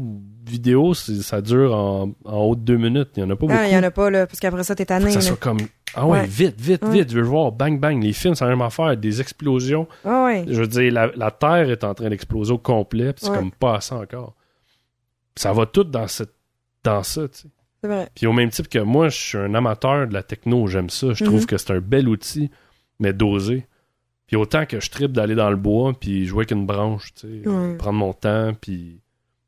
vidéos ça dure en, en haut de deux minutes? Il n'y en a pas beaucoup. Ah, il y en a pas, là, parce qu'après ça, t'es Faut tanné. que ça soit comme ah ouais, Ouais. vite vite Ouais. vite je veux voir bang bang les films c'est la même affaire des explosions Ah ouais. je veux dire la, la terre est en train d'exploser au complet puis c'est comme pas assez encore ça va tout dans cette dans ça tu sais C'est vrai. puis au même type que moi je suis un amateur de la techno j'aime ça je trouve que c'est un bel outil mais dosé puis autant que je tripe d'aller dans le bois puis jouer avec une branche tu sais prendre mon temps puis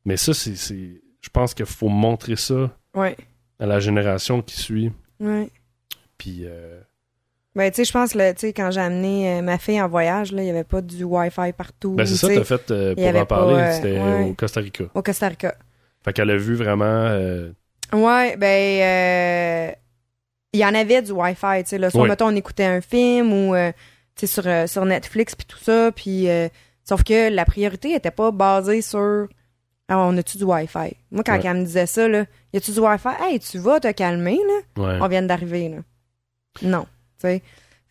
mais ça c'est c'est je pense qu'il faut montrer ça à la génération qui suit Ouais. Puis euh, Ben, tu sais, je pense, là, quand j'ai amené euh, ma fille en voyage, là, il n'y avait pas du Wi-Fi partout. Ben c'est ça, t'as fait euh, pour en parler, pas, c'était ouais. au Costa Rica. Au Costa Rica. Fait qu'elle a vu vraiment. Ouais, ben, il y en avait du Wi-Fi, tu sais, là. Soit, Oui. mettons, on écoutait un film ou, tu sais, sur, sur Netflix puis tout ça, puis... sauf que la priorité était pas basée sur... Ah, on a-tu du Wi-Fi? Moi, quand Ouais. elle me disait ça, là, y a-tu du Wi-Fi? Hey, tu vas te calmer, là? ouais. on vient d'arriver, là. Non, tu sais.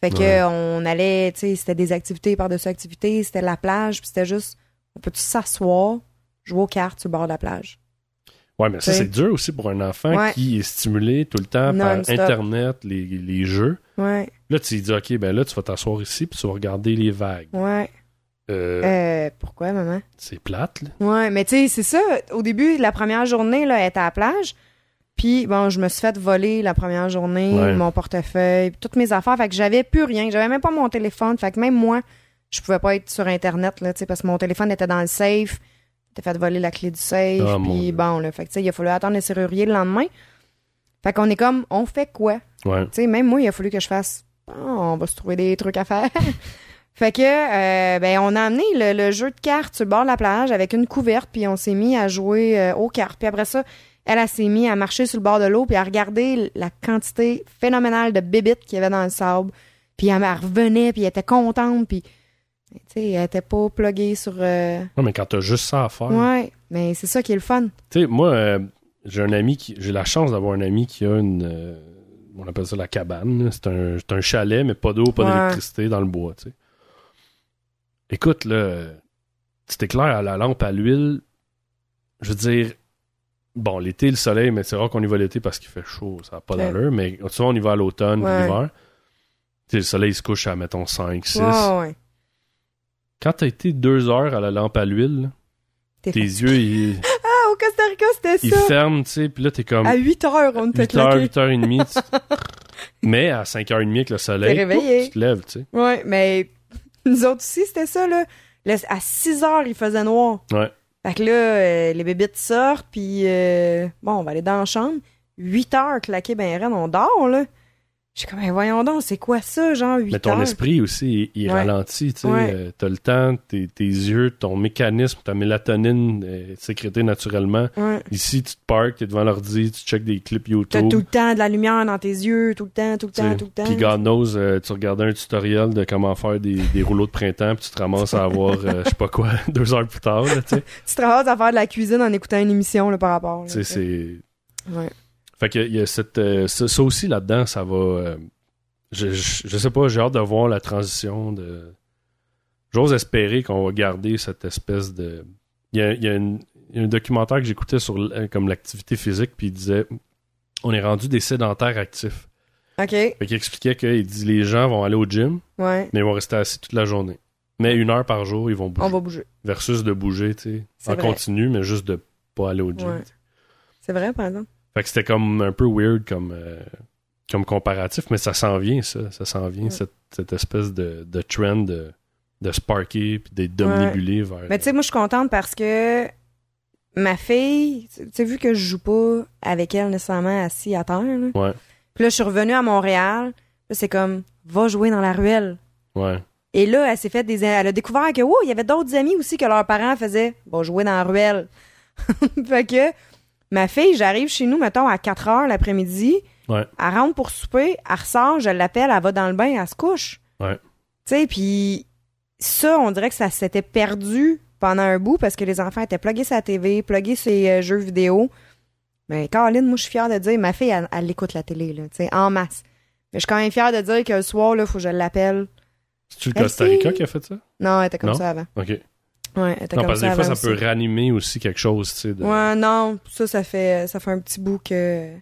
Fait que Ouais. on allait, tu sais, c'était des activités par-dessus activités, c'était la plage, puis c'était juste, on peut-tu s'asseoir, jouer aux cartes sur le bord de la plage? Ouais, mais ça, c'est dur aussi pour un enfant Ouais. qui est stimulé tout le temps par. Internet, les, les jeux. Ouais, Là, tu lui dis, OK, ben là, tu vas t'asseoir ici puis tu vas regarder les vagues. ouais. Euh, Euh, pourquoi, maman? C'est plate, là. Ouais, mais tu sais, c'est ça. Au début, la première journée, là, elle était à la plage. Puis, bon, je me suis fait voler la première journée, Ouais. mon portefeuille, toutes mes affaires. Fait que j'avais plus rien. J'avais même pas mon téléphone. Fait que même moi, je pouvais pas être sur Internet, là, tu sais, parce que mon téléphone était dans le safe. T'as fait voler la clé du safe. Ah, puis bon, là. Fait que, tu sais, il a fallu attendre le serrurier le lendemain. Fait qu'on est comme, on fait quoi? Ouais. Tu sais, même moi, il a fallu que je fasse. On va se trouver des trucs à faire. fait que, euh, ben, on a amené le, le jeu de cartes sur le bord de la plage avec une couverte, puis on s'est mis à jouer euh, aux cartes. Puis après ça, Elle, elle s'est mise à marcher sur le bord de l'eau puis à regarder la quantité phénoménale de bébites qu'il y avait dans le sable. Puis elle, elle revenait, puis elle était contente, puis... Tu sais, elle était pas pluguée sur... euh, Non, mais quand t'as juste ça à faire. Ouais, mais c'est ça qui est le fun. Tu sais, moi, euh, j'ai un ami qui. J'ai la chance d'avoir un ami qui a une. euh, on appelle ça la cabane. C'est un, c'est un chalet, mais pas d'eau, pas Ouais. d'électricité dans le bois, tu sais. Écoute, là, tu t'éclaires à la lampe à l'huile. Je veux dire. Bon, l'été, le soleil, mais c'est rare qu'on y va l'été parce qu'il fait chaud, ça n'a pas Ouais. d'allure. Mais souvent, on y va à l'automne, Ouais. l'hiver. Le soleil il se couche à, mettons, 5, 6. Ouais, ouais. Quand t'as été deux heures à la lampe à l'huile, T'es yeux, ils, Ah, au Costa Rica, c'était ils ça. ferment, tu sais, puis là, t'es comme... À 8 heures, on était 8 heures, claqués. 8 heures et demie. Mais à 5 heures et demie avec le soleil, réveillé. tu te lèves, tu sais. Ouais, mais nous autres aussi, c'était ça, là. À 6 heures, il faisait noir. Ouais. Fait que là, euh, les bébites sortent, puis euh, bon, on va aller dans la chambre. 8 heures claqué ben raide, on dort, là. J'ai comme, ben voyons donc, c'est quoi ça, genre 8 Mais ton heures? esprit aussi, il, il Ouais. ralentit, tu sais. Ouais. Euh, T'as le temps, tes, tes yeux, ton mécanisme, ta mélatonine est sécrétée naturellement. Ouais. Ici, tu te parques, t'es devant l'ordi, tu checkes des clips T'as YouTube. tout le temps de la lumière dans tes yeux, tout le temps, tout le temps, tout le temps. Puis God knows, euh, tu regardais un tutoriel de comment faire des, des rouleaux de printemps, puis tu te ramasses à avoir, euh, je sais pas quoi, deux heures plus tard, là, tu sais. Tu te ramasses à faire de la cuisine en écoutant une émission, là, par rapport. Tu sais, c'est... Ouais. Fait que il y a cette, euh, ça, ça aussi là-dedans, ça va. euh, je, je, je sais pas, j'ai hâte de voir la transition de. J'ose espérer qu'on va garder cette espèce de. Il y a, il y a une- un documentaire que j'écoutais sur comme l'activité physique, puis il disait on est rendu des sédentaires actifs. OK. Fait qu'il expliquait que il dit les gens vont aller au gym, Ouais. mais ils vont rester assis toute la journée. Mais une heure par jour, ils vont bouger. On va bouger. Versus de bouger, tu sais, en vrai. continu, mais juste de pas aller au gym. Ouais. C'est vrai, par exemple. Fait que c'était comme un peu weird comme, euh, comme comparatif, mais ça s'en vient, ça. Ça s'en vient, Ouais. cette, cette espèce de, de trend de, de sparker puis d'être domnibulé vers. Mais tu sais, moi, je suis contente parce que ma fille, tu sais, vu que je joue pas avec elle nécessairement assis à terre, là. Ouais. Puis là, je suis revenue à Montréal. Là, c'est comme, va jouer dans la ruelle. Ouais. Et là, elle s'est fait des. Elle a découvert que, oh, il y avait d'autres amis aussi que leurs parents faisaient, va jouer dans la ruelle. fait que, ma fille, j'arrive chez nous, mettons, à 4 heures l'après-midi. Ouais. Elle rentre pour souper, elle ressort, je l'appelle, elle va dans le bain, elle se couche. Ouais. Tu sais, puis ça, on dirait que ça s'était perdu pendant un bout parce que les enfants étaient plugués sur la TV, plugués sur les euh, jeux vidéo. Mais Caroline, moi, je suis fière de dire, ma fille, elle, elle écoute la télé, là, tu sais, en masse. Mais je suis quand même fière de dire que le soir, là, faut que je l'appelle. C'est-tu le Costa Rica qui a fait ça? Non, elle était comme Non? ça avant. OK. Ouais, Non, comme parce que des fois, ça peut ranimer aussi quelque chose, tu sais. de- Ouais, non, ça, ça fait, ça fait un petit bout que,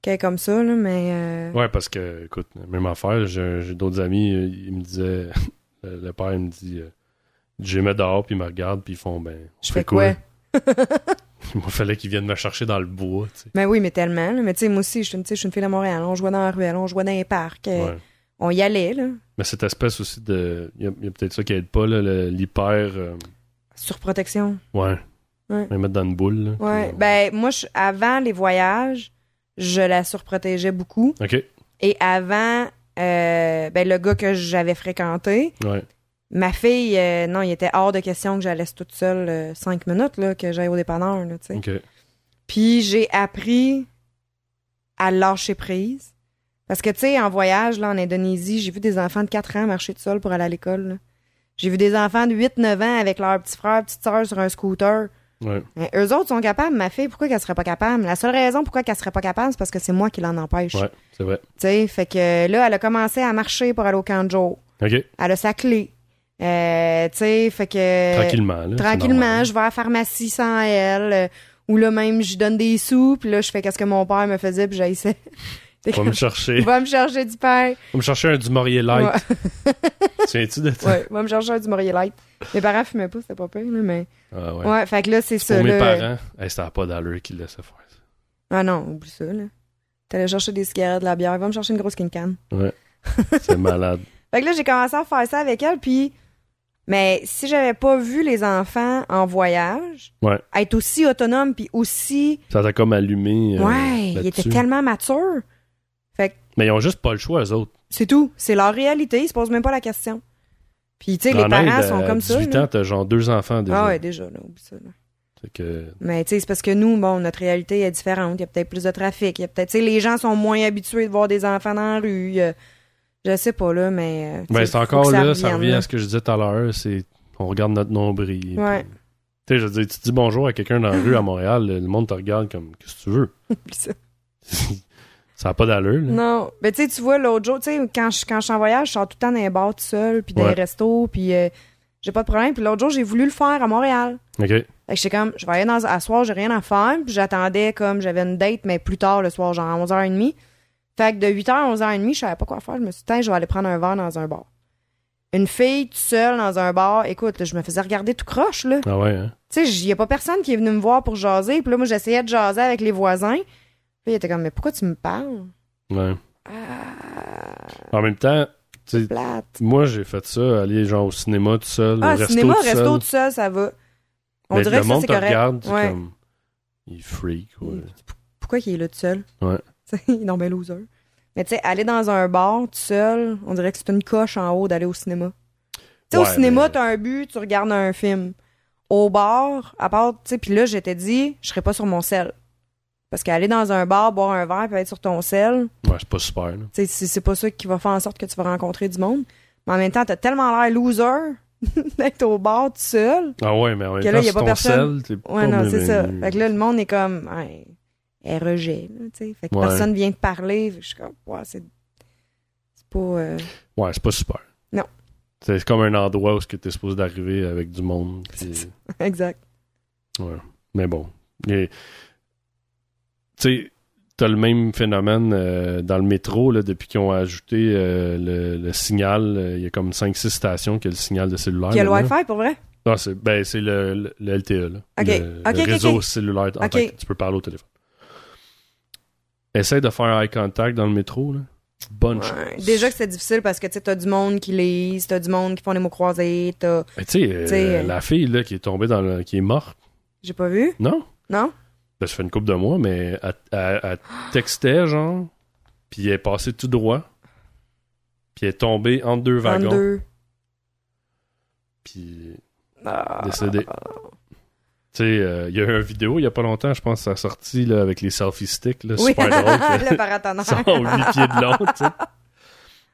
qu'elle est comme ça, là, mais, euh, Ouais, parce que, écoute, même affaire, j'ai d'autres amis, euh, ils me disaient, le, père, il me dit, euh, je les mets dehors, puis ils me regardent, puis ils font, ben, on je fais quoi? Il fallait qu'ils viennent me chercher dans le bois, tu sais. Ben oui, mais tellement, là. Mais tu sais, moi aussi, je suis une, tu sais, je suis une fille de Montréal. On jouait dans la ruelle, on jouait dans les parcs. euh, Ouais. On y allait, là. Mais cette espèce aussi de. Il y a, peut-être ça qui aide pas, l'hyper. euh, Surprotection. ouais. Ouais. Les mettre dans une boule, là. Ouais. puis, Ben, moi, je- avant les voyages, je la surprotégeais beaucoup. euh, Ok. Et avant, euh, ben, le gars que j'avais fréquenté, Ouais. ma fille, euh, non, il était hors de question que je la laisse toute seule euh, cinq minutes, là, que j'aille au dépanneur, là, tu sais. Ok. Puis j'ai appris à lâcher prise. Parce que, tu sais, en voyage, là, en Indonésie, j'ai vu des enfants de 4 ans marcher tout seuls pour aller à l'école. J'ai vu des enfants de 8-9 ans avec leur petit frère, petite soeur sur un scooter. Ouais. Mais eux autres sont capables. Ma fille, pourquoi qu'elle serait pas capable? La seule raison pourquoi qu'elle serait pas capable, c'est parce que c'est moi qui l'en empêche. Ouais, c'est vrai. Tu sais, fait que là, elle a commencé à marcher pour aller au camp de jour. Ok. Elle a sa clé. Euh, tu sais, fait que... Tranquillement, là. Tranquillement, je vais à la pharmacie sans elle. euh, ou là même, je donne des sous, puis là, je fais qu'est-ce que mon père me faisait, puis j'haïssais. Va me chercher. Va me chercher du pain. Va me chercher un du Maurier Light. Ouais, Tu de ça? ouais, va me chercher un du Maurier Light. Mes parents fumaient pas, c'était pas là, mais... Ah ouais. Ouais, fait que là, c'est ça, Pour mes là. parents, hey, n'a pas d'allure qu'ils laissaient faire ça. Ah non, oublie ça, là. T'allais chercher des cigarettes, de la bière, va me chercher une grosse king can. Ouais. C'est malade. Fait que là, j'ai commencé à faire ça avec elle, puis... Mais si j'avais pas vu les enfants en voyage, Ouais. être aussi autonome, puis aussi... Ça t'a comme allumé. euh, ouais, ils étaient tellement matures. Mais ils ont juste pas le choix, eux autres. C'est tout. C'est leur réalité. Ils se posent même pas la question. Puis, tu sais, les En parents Inde, sont à comme ça. 18 là. ans, t'as genre deux enfants déjà. Ah ouais, déjà, là, oublie ça. là. C'est que. Mais tu sais, c'est parce que nous, bon, notre réalité est différente. Il y a peut-être plus de trafic. Il y a peut-être, tu sais, les gens sont moins habitués de voir des enfants dans la rue. A- je sais pas, là, mais. euh, Ben, c'est encore là, ça revient à ce que je disais tout à l'heure, c'est on regarde notre nombril. Ouais. Tu sais, je veux dire, tu dis bonjour à quelqu'un dans la rue à Montréal, le monde te regarde comme qu'est-ce que tu veux? Ça. n'a pas d'allure. là. Non. Mais tu sais, tu vois, l'autre jour, tu sais, quand je, quand je suis en voyage, je sors tout le temps dans les bars tout seul, puis dans Ouais. les restos, puis euh, j'ai pas de problème. Puis l'autre jour, j'ai voulu le faire à Montréal. OK. Fait que j'étais comme, je vais aller dans, à soir, j'ai rien à faire. Puis j'attendais comme, j'avais une date, mais plus tard le soir, genre à 11h30. Fait que de 8h à 11h30, je savais pas quoi faire. Je me suis dit, je vais aller prendre un verre dans un bar. Une fille toute seule dans un bar, écoute, là, je me faisais regarder tout croche, là. Ah ouais, hein? Tu sais, il y a pas personne qui est venu me voir pour jaser. Puis là, moi, j'essayais de jaser avec les voisins. Puis il était comme, mais pourquoi tu me parles? Ouais. Ah, En même temps, plate. moi j'ai fait ça, aller genre au cinéma tout seul, Ah, au resto cinéma, tout resto tout seul, ça va. On Mais dirait le que monde te correct. regarde, Ouais. comme. Il freak. ouais. Pourquoi il est là tout seul? Ouais. Il est dans loser. Mais tu sais, aller dans un bar tout seul, on dirait que c'est une coche en haut d'aller au cinéma. Tu sais, au cinéma, mais- t'as un but, tu regardes un film. Au bar, à part, tu sais, puis là, j'étais dit, je serais pas sur mon sel. Parce qu'aller dans un bar, boire un verre, puis être sur ton sel, Ouais, c'est pas super. C'est pas ça qui va faire en sorte que tu vas rencontrer du monde. Mais en même temps, t'as tellement l'air loser d'être au bar tout seul. Ah ouais, mais en même là, y a pas ton personne. sel, Ouais, non, c'est ça. Fait que là, le monde est comme, ouais, elle rejet, là, tu sais. Fait que Ouais. personne vient te parler. Je suis comme, ouais, c'est. C'est pas. euh, Ouais, c'est pas super. Non. C'est comme un endroit où tu es supposé d'arriver avec du monde. exact. Ouais. Mais bon. Et- Tu sais, t'as le même phénomène euh, dans le métro, là, depuis qu'ils ont ajouté euh, le, le signal. euh, Il y a comme 5-6 stations qui ont le signal de cellulaire. Il y a le. Wi-Fi pour vrai? Non, c'est ben, c'est le, le, le LTE, là. Ok. Le, réseau cellulaire en que tu peux parler au téléphone. Essaye de faire eye contact dans le métro, là. Bonne Ouais. chance. Déjà que c'est difficile parce que tu t'as du monde qui lise, t'as du monde qui font des mots croisés, tu sais, la fille, là, qui est tombée dans le... qui est morte, J'ai pas vu? non? Non? Ben, ça fait une couple de mois, mais elle, elle- elle textait, genre, puis elle est passée tout droit, puis elle est tombée entre deux wagons, 22. puis Ah. décédée. Tu sais, euh, il y a eu une vidéo il y a pas longtemps, je pense, ça a sorti là, avec les selfie sticks, là, Oui, super drôle. le paratonnerre. sont huit pieds de long, tu sais.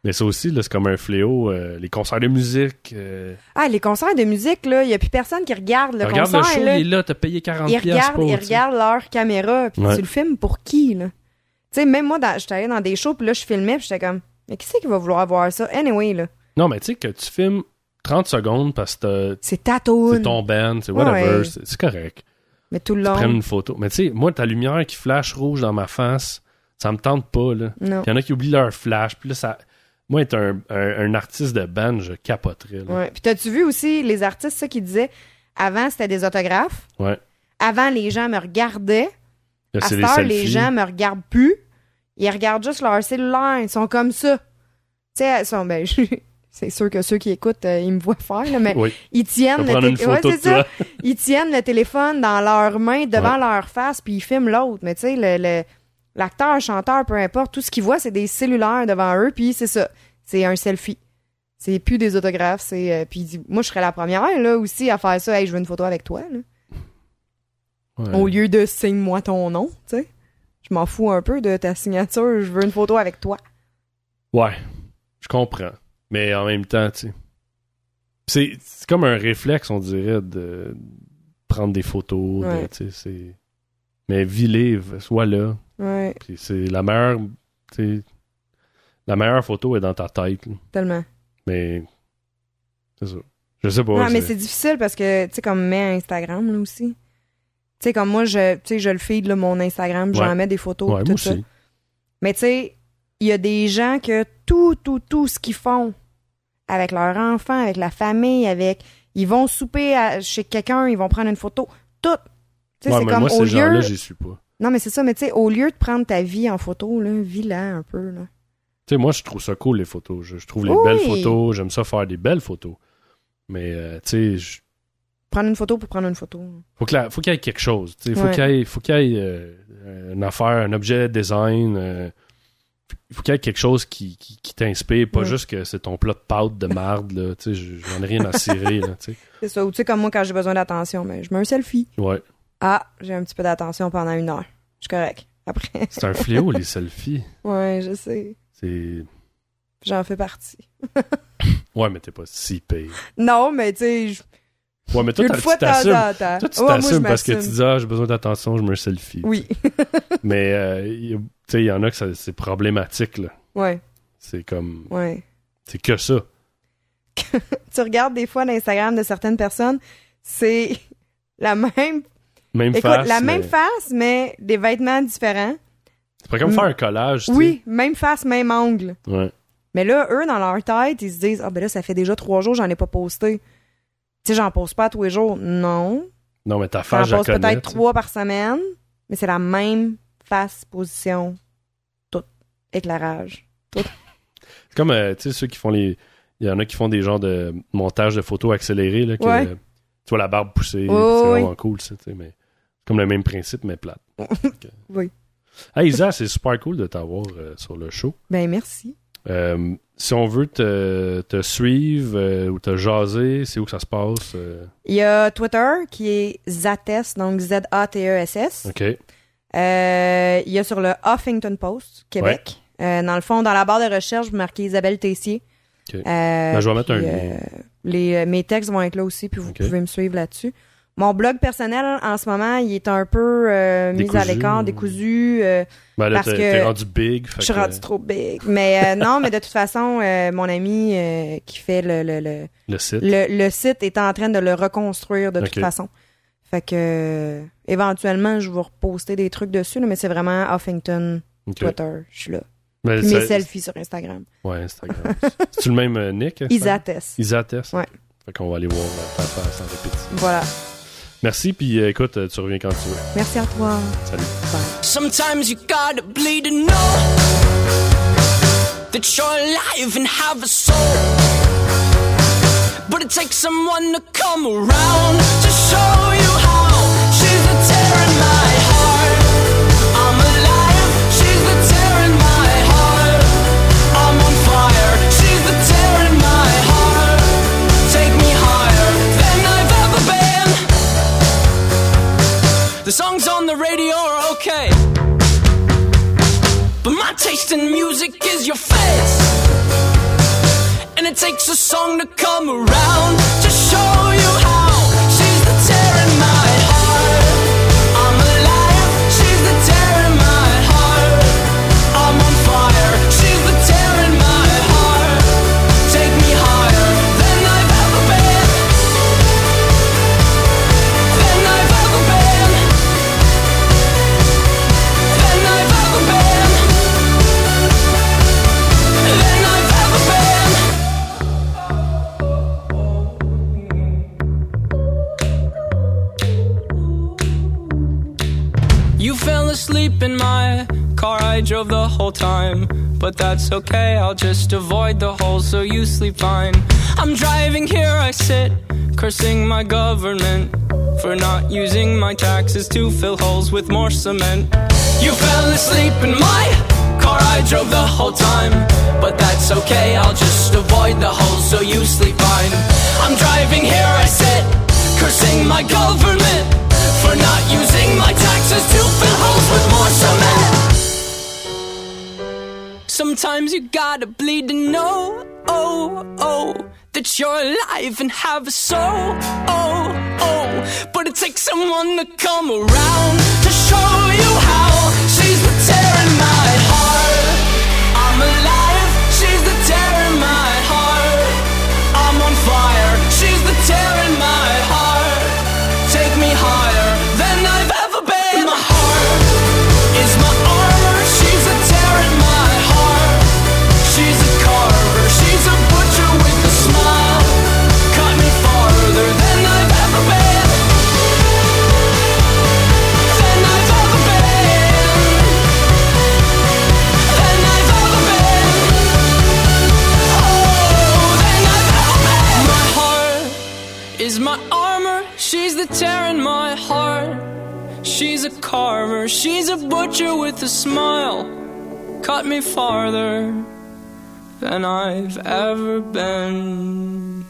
Mais ça aussi, c'est comme un fléau. euh, les concerts de musique. euh, Ah, les concerts de musique, là, il y a plus personne qui regarde le regarde concert, le show, là. il est là, t'as payé 40 ils regardent, regardent leur caméra, puis Ouais. tu le filmes pour qui, là? Tu sais, même moi, j'étais allée dans des shows, puis là, je filmais, puis j'étais comme, mais qui c'est qui va vouloir voir ça? Anyway, là, Non, mais tu sais que tu filmes 30 secondes parce que t'as- c'est tatoune. c'est ton band, c'est whatever, Ouais. c'est correct. Mais tout le Tu long, prends une photo. Mais tu sais, moi, ta lumière qui flash rouge dans ma face, ça me tente pas, là. non. Il y en a qui oublient leur flash, puis là, ça... Moi, être un, un- un artiste de band, je capoterais, là. Ouais. Puis t'as-tu vu aussi les artistes, ça, qui disaient, avant, c'était des autographes. Ouais. Avant, les gens me regardaient. Là, À cette les heure, les gens me regardent plus. Ils regardent juste leur cellulaire. Ils sont comme ça. Tu sais, sont, ben, je- c'est sûr que ceux qui écoutent, euh, ils me voient faire, là, mais Oui. ils tiennent le ouais, ça. ils tiennent le téléphone dans leurs mains devant leur face puis ils filment l'autre mais tu sais le, le- l'acteur chanteur peu importe tout ce qu'ils voient c'est des cellulaires devant eux puis c'est ça c'est un selfie c'est plus des autographes c'est euh, puis moi je serais la première là aussi à faire ça hey je veux une photo avec toi là. Ouais. au lieu de signe-moi ton nom tu sais je m'en fous un peu de ta signature je veux une photo avec toi Ouais, je comprends. Mais en même temps, tu sais. C'est, comme un réflexe, on dirait, de prendre des photos. de- Ouais. tu sais, c'est... Mais vis-les, sois là. Ouais Puis c'est la meilleure. La meilleure photo est dans ta tête. là. tellement Mais. C'est ça. Je sais pas. non mais c'est- difficile parce que tu sais comme met Instagram là aussi tu sais comme moi je je le feed là, mon Instagram j'en Ouais. mets des photos Ouais, tout moi ça aussi. Mais tu sais, il y a des gens que tout, tout, tout ce qu'ils font avec leur enfant, avec la famille, avec. Ils vont souper à- chez quelqu'un, ils vont prendre une photo. Tout. Tu sais, Ouais, c'est comme moi, au ces gens-là, lieu. j'y suis pas. Non, mais c'est ça, mais tu sais, au lieu de prendre ta vie en photo, là, vis-la un peu, là. Tu sais, moi, je trouve ça cool, les photos. Je, je trouve les Oui. belles photos. J'aime ça faire des belles photos. Mais, euh, tu sais, je- Prendre une photo pour prendre une photo. faut que la- faut qu'il y ait quelque chose. Il faut Ouais. qu'il y ait, faut qu'il y ait euh, une affaire, un objet design. euh, faut qu'il y ait quelque chose qui, qui, qui t'inspire, pas Ouais. juste que c'est ton plat de pâte de marde. Là, tu sais, je- j'en ai rien à cirer. Là, tu sais. C'est ça. Ou tu sais, comme moi, quand j'ai besoin d'attention, mais je mets un selfie. ouais. Ah, j'ai un petit peu d'attention pendant une heure. Je suis correct. Après. C'est un fléau, les selfies. Ouais, je sais. C'est. J'en fais partie. Ouais, mais t'es pas si pire. Non, mais tu sais, Ouais, mais toi, une fois tu t'assumes. Toi, tu Ouais, t'assumes parce que tu dis, ah, j'ai besoin d'attention, je me selfie. Oui. Mais, euh, tu sais, il y en a que c'est problématique, là. Ouais, C'est comme. ouais. C'est que ça. Tu regardes des fois l'Instagram de certaines personnes, c'est la même, Même écoute, face. la mais- même face, mais des vêtements différents. C'est pas comme Mm. faire un collage, tu sais. Oui, même face, même angle. Ouais. Mais là, eux, dans leur tête, ils se disent Ah, ben là, ça fait déjà trois jours, j'en ai pas posté. Tu sais, j'en pose pas tous les jours. Non. Non, mais ta J'en face, je la pose peut-être tu trois par semaine, mais c'est la même face, position, tout. Éclairage. C'est comme, euh, tu sais, ceux qui font les. Il y en a qui font des genres de montage de photos accélérés, là. Que, Ouais. tu vois la barbe poussée. C'est vraiment cool, ça, tu sais. Mais comme le même principe, mais plate. Oui. Hey, Isa, c'est super cool de t'avoir euh, sur le show. Ben, merci. Euh, si on veut te, te suivre euh, ou te jaser, c'est où que ça se passe? Il y a Twitter qui est Zates, donc Z-A-T-E-S-S. OK. Il y a sur le Huffington Post, Québec. Dans le fond, dans la barre de recherche, vous marquez Isabelle Tessier. Ok. Euh, Ben, je vais mettre un lien. les, mes textes vont être là aussi, puis vous pouvez me suivre là-dessus. Mon blog personnel, en ce moment, il est un peu euh, mis à l'écart, ou- décousu. euh, Ben là, Parce que rendu big. je suis que- rendue trop big. Mais euh, non, mais de toute façon, mon ami qui fait le, le, le, Le site? le, le site est en train de le reconstruire de toute façon. Fait que éventuellement, je vais reposter des trucs dessus, là, mais c'est vraiment Huffington. Twitter. Je suis là. Mais Puis mes selfies sur Instagram. Ouais, Instagram. C'est-tu le même nick? Isates. Isates. Ouais. Fait qu'on va aller voir ta face en répétition. Voilà. Merci, puis euh, écoute, euh, tu reviens quand tu veux. Merci à toi. Salut. Bye. Sometimes you gotta bleed to know that you're alive and have a soul. But it takes someone to come around to show you how. Radio are okay. But my taste in music is your face. And it takes a song to come around to show you how. She's the tear in my heart. I'm alive. She's the tear But that's okay, I'll just avoid the hole so you sleep fine. I'm driving here, I sit, cursing my government for not using my taxes to fill holes with more cement. You fell asleep in my car, I drove the whole time. But that's okay, I'll just avoid the holes so you sleep fine. I'm driving here, I sit, cursing my government for not using my taxes to fill holes with more cement. Sometimes you gotta bleed to know, oh, oh, that you're alive and have a soul, oh, oh. But it takes someone to come around to show you how. She's the tear in my She's the tear in my heart. She's a carver. She's a butcher with a smile. Cut me farther than I've ever been.